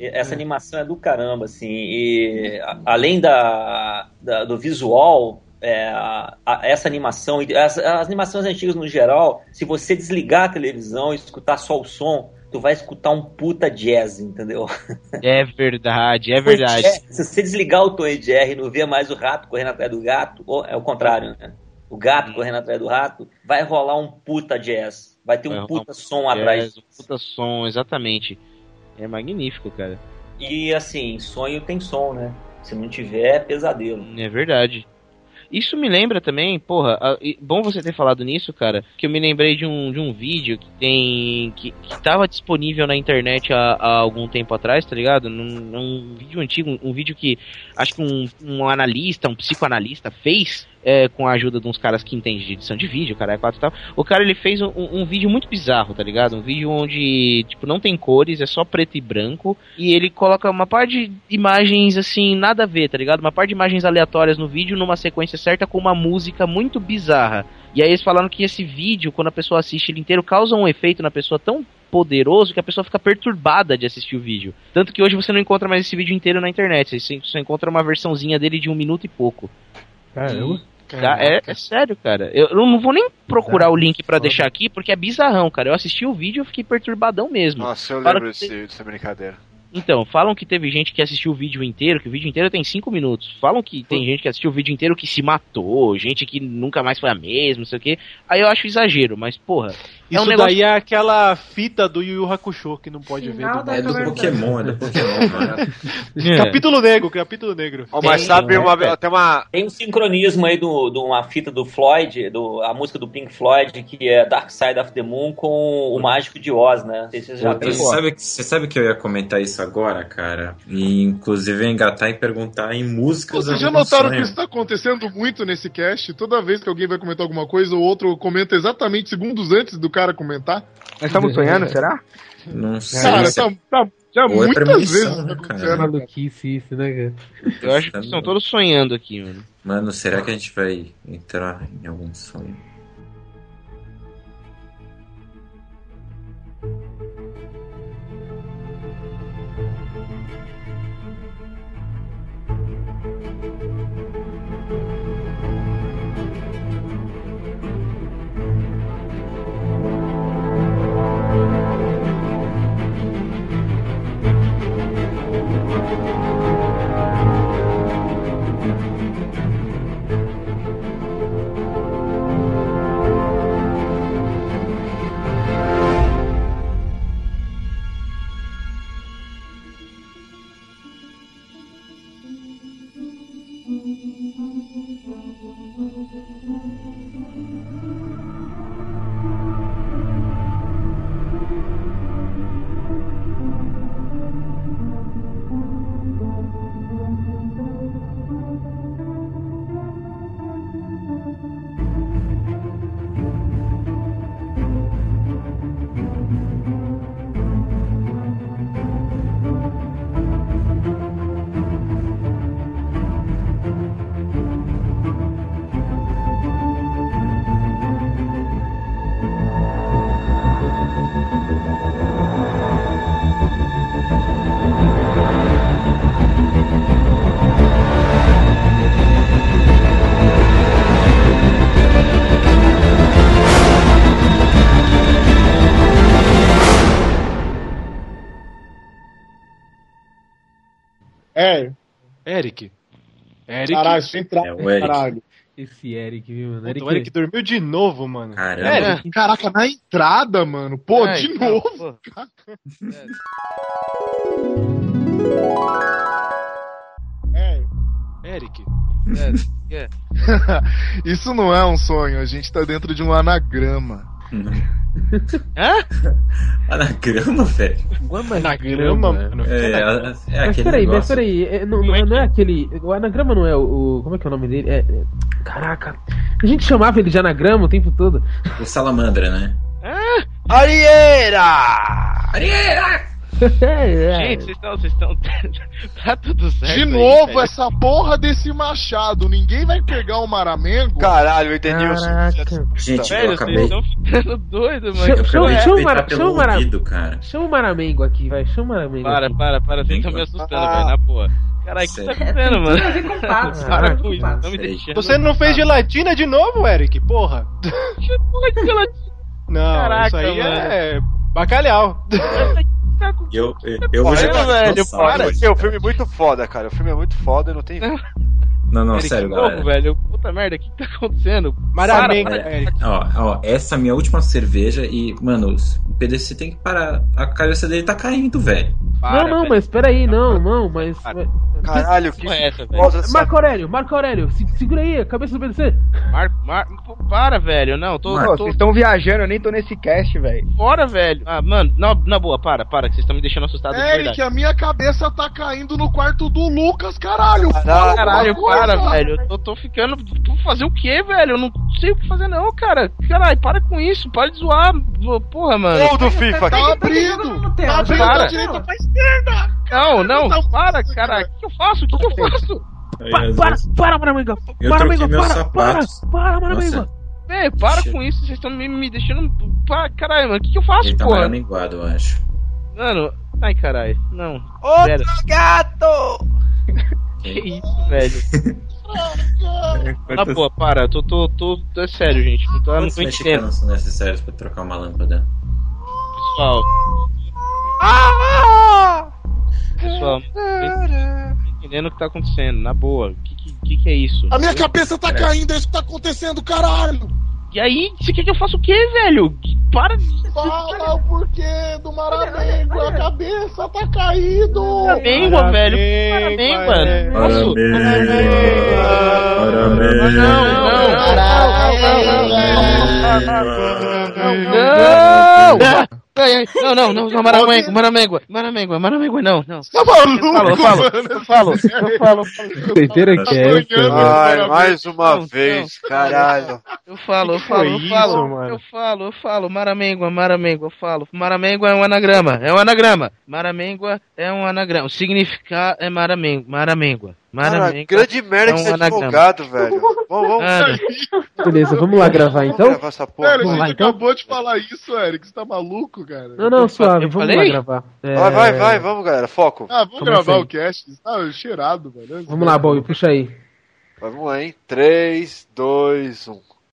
Essa animação é do caramba, assim, e a- além da, da- do visual, é, a- a- essa animação, as, as animações antigas no geral, se você desligar a televisão e escutar só o som, tu vai escutar um puta jazz, entendeu? É verdade, é verdade. Se você desligar o Tom e Jerry e não ver mais o rato correndo atrás do gato, ou é o contrário, né? O gato correndo atrás do rato, vai rolar um puta jazz. Vai ter Vai um rolar puta som atrás Jazz, um puta som, exatamente. É magnífico, cara. E assim, sonho tem som, né? Se não tiver, é pesadelo. É verdade. Isso me lembra também, porra, a- bom você ter falado nisso, cara, que eu me lembrei de um, de um vídeo que tem. que, que tava disponível na internet há, há algum tempo atrás, tá ligado? Num, num vídeo antigo, um, um vídeo que acho que um, um analista, um psicoanalista fez. É, com a ajuda de uns caras que entendem de edição de vídeo, cara, é quatro e tal. O cara ele fez um, um vídeo muito bizarro, tá ligado? Um vídeo onde, tipo, não tem cores, é só preto e branco. E ele coloca uma parte de imagens assim, nada a ver, tá ligado? Uma parte de imagens aleatórias no vídeo numa sequência certa com uma música muito bizarra. E aí eles falaram que esse vídeo, quando a pessoa assiste ele inteiro, causa um efeito na pessoa tão poderoso que a pessoa fica perturbada de assistir o vídeo. Tanto que hoje você não encontra mais esse vídeo inteiro na internet, você só encontra uma versãozinha dele de um minuto e pouco. Caramba. Tá? É, é sério, cara. Eu, não vou nem procurar o link pra deixar aqui, porque é bizarrão, cara. Eu assisti o vídeo e eu fiquei perturbadão mesmo. Nossa, eu lembro que desse, dessa brincadeira. Então, falam que teve gente que assistiu o vídeo inteiro, que o vídeo inteiro tem 5 minutos. Falam que tem gente que assistiu o vídeo inteiro que se matou, gente que nunca mais foi a mesma, não sei o quê. Aí eu acho exagero, mas porra. é Isso um negócio... daí é aquela fita do Yu Yu Hakusho que não pode Final ver. da É do. Pokémon, é do Pokémon. É. Capítulo negro, capítulo negro. Ó, mas Tem, sabe, né, uma, tem uma. Tem um sincronismo aí de do, do uma fita do Floyd, do, a música do Pink Floyd, que é Dark Side of the Moon, com o Mágico de Oz, né? Não sei se vocês já Você sabe, que- você sabe que eu ia comentar isso agora, cara? E inclusive engatar e perguntar em músicas. Vocês já algum notaram que isso tá acontecendo muito nesse cast? Toda vez que alguém vai comentar alguma coisa, o outro comenta exatamente segundos antes do cara comentar. Nós estamos sonhando, será? Não sei. Cara, tá, tá- já Ou é muitas premonição, vezes né, tá cara? acontecendo. Maluquice isso, né, cara? Eu acho que estão todos sonhando aqui, mano. Mano, será que a gente vai entrar em algum sonho? Eric. Eric. caralho, sem entrar, É o Eric. caralho. Esse Eric, viu, mano? Puta, o Eric dormiu de novo, mano. Caramba. Eric. Caraca, na entrada, mano. Pô, É, de então, novo. pô. É. Eric. É, é. Isso não é um sonho, a gente tá dentro de um anagrama. Hã? Anagrama, velho. Anagrama, mano. É, é, é Mas aquele peraí, mas negócio. peraí, é, não, não, é, não é aquele. O anagrama não é o. o- como é que é o nome dele? É, é- caraca. A gente chamava ele de anagrama o tempo todo. O salamandra, né? Arieira! Arieira! Gente, vocês estão. Vocês estão. tá tudo certo. De aí, novo, velho. essa porra desse machado. Ninguém vai pegar o Maramengo. Caralho, Edenilson. Caraca. Gente, Velho, eu vocês acabei. estão ficando doidos, mano. Chama, o peitar Mara- pelo chama o Mara- ouvido, cara. chama o Maramengo aqui, vai. Chama o Maramengo. Para, aqui. para, para. Vocês estão me assustando, Ah. velho, na boa. Caralho, o que tá Sério. acontecendo, mano? Com Para com isso, não me deixando. Você não fez gelatina de novo, Eric? Porra. Porra gelatina. Não, Caraca, isso aí mano. é bacalhau. Eu, eu, eu vou jogar velho, para. Porque o filme é muito foda, cara. O filme é muito foda e não tem. Não, não, Eric, sério, de novo, galera. velho. Puta merda, o que que tá acontecendo? Maramengo, Para, Eric. Ó, ó, essa é a minha última cerveja e, mano, o PDC tem que parar. A cabeça dele tá caindo, velho. para, não, não, velho. mas peraí, não, não, mas. Caralho, que é essa, velho? Marco Aurélio, Marco Aurélio, se- segura aí, a cabeça do PDC. Marco, Marco, pô, para, velho. Não, tô, Pô, tô vocês estão viajando, eu nem tô nesse cast, velho. fora, velho. Ah, mano, na, na boa, para, para, que vocês estão me deixando assustado de Eric, verdade. a minha cabeça tá caindo no quarto do Lucas, caralho. Caralho, Caralho, coisa. para, velho. Eu tô, tô ficando. Vou fazer o quê, velho? Eu não sei o que fazer, não, cara. Caralho, para com isso. Para de zoar. Porra, mano. Gol do FIFA. Tá abrindo. Tá abrindo joga da no direita pra esquerda. Não, não, Não, para, cara. O que eu faço? O que eu faço? Aí, Pa- às para, vezes- para, troquei meus para, para, para, Maramengo. Nossa, Véi, para com isso. Vocês estão me, me deixando. Para, caralho, mano. O que, que eu faço, ele tá porra? eu acho. Mano, ai, caralho. Não. Outro Sério. gato! Que isso, velho. Na boa, para. Eu tô, tô, tô, tô. É sério, gente. Não tô, eu não tô entendendo, mexicanos são necessários pra trocar uma lâmpada? pessoal. Pessoal, não tô entendendo o que tá acontecendo. Na boa. O que, que, que, que é isso? A minha cabeça tá caindo, é isso que tá acontecendo, caralho. E aí, você quer que eu faça o quê, velho? Para de. Fala o porquê do Maramengo, a cabeça tá caindo. Maramengo, velho. Maramengo, mano. Posso? Não! Ai, ai, Não, não, não, não, Maramengo, Maramengo, Maramengo, Maramengo, não, não. Tá maluco, Eu falo, eu falo, mano? eu falo, eu falo, eu falo. Doideira que é essa, velho? Ai, mais uma Não, vez, caralho. Eu falo, eu falo, eu falo, mano? eu falo, eu falo, Maramengua, Maramengua, eu falo. Maramengua é um anagrama, é um anagrama. Maramengua é um anagrama. O significado é Maramengua, Maramengua. Cara, grande merda é que você é anagrama. advogado, velho. Vamos, vamos, Mano, Beleza, vamos lá gravar vamos então? gravar essa porra. Sério, a Vamos lá, gente então? acabou de falar isso, Eric. Você tá maluco, cara? Não, não, suave, eu vamos falei? lá gravar. É, Vai, vai, vai, vamos, galera, foco. Ah, vamos Começa gravar o cast. Tá cheirado, velho. Vamos lá, Bob, puxa aí. Vamos lá, hein? 3, 2, 1.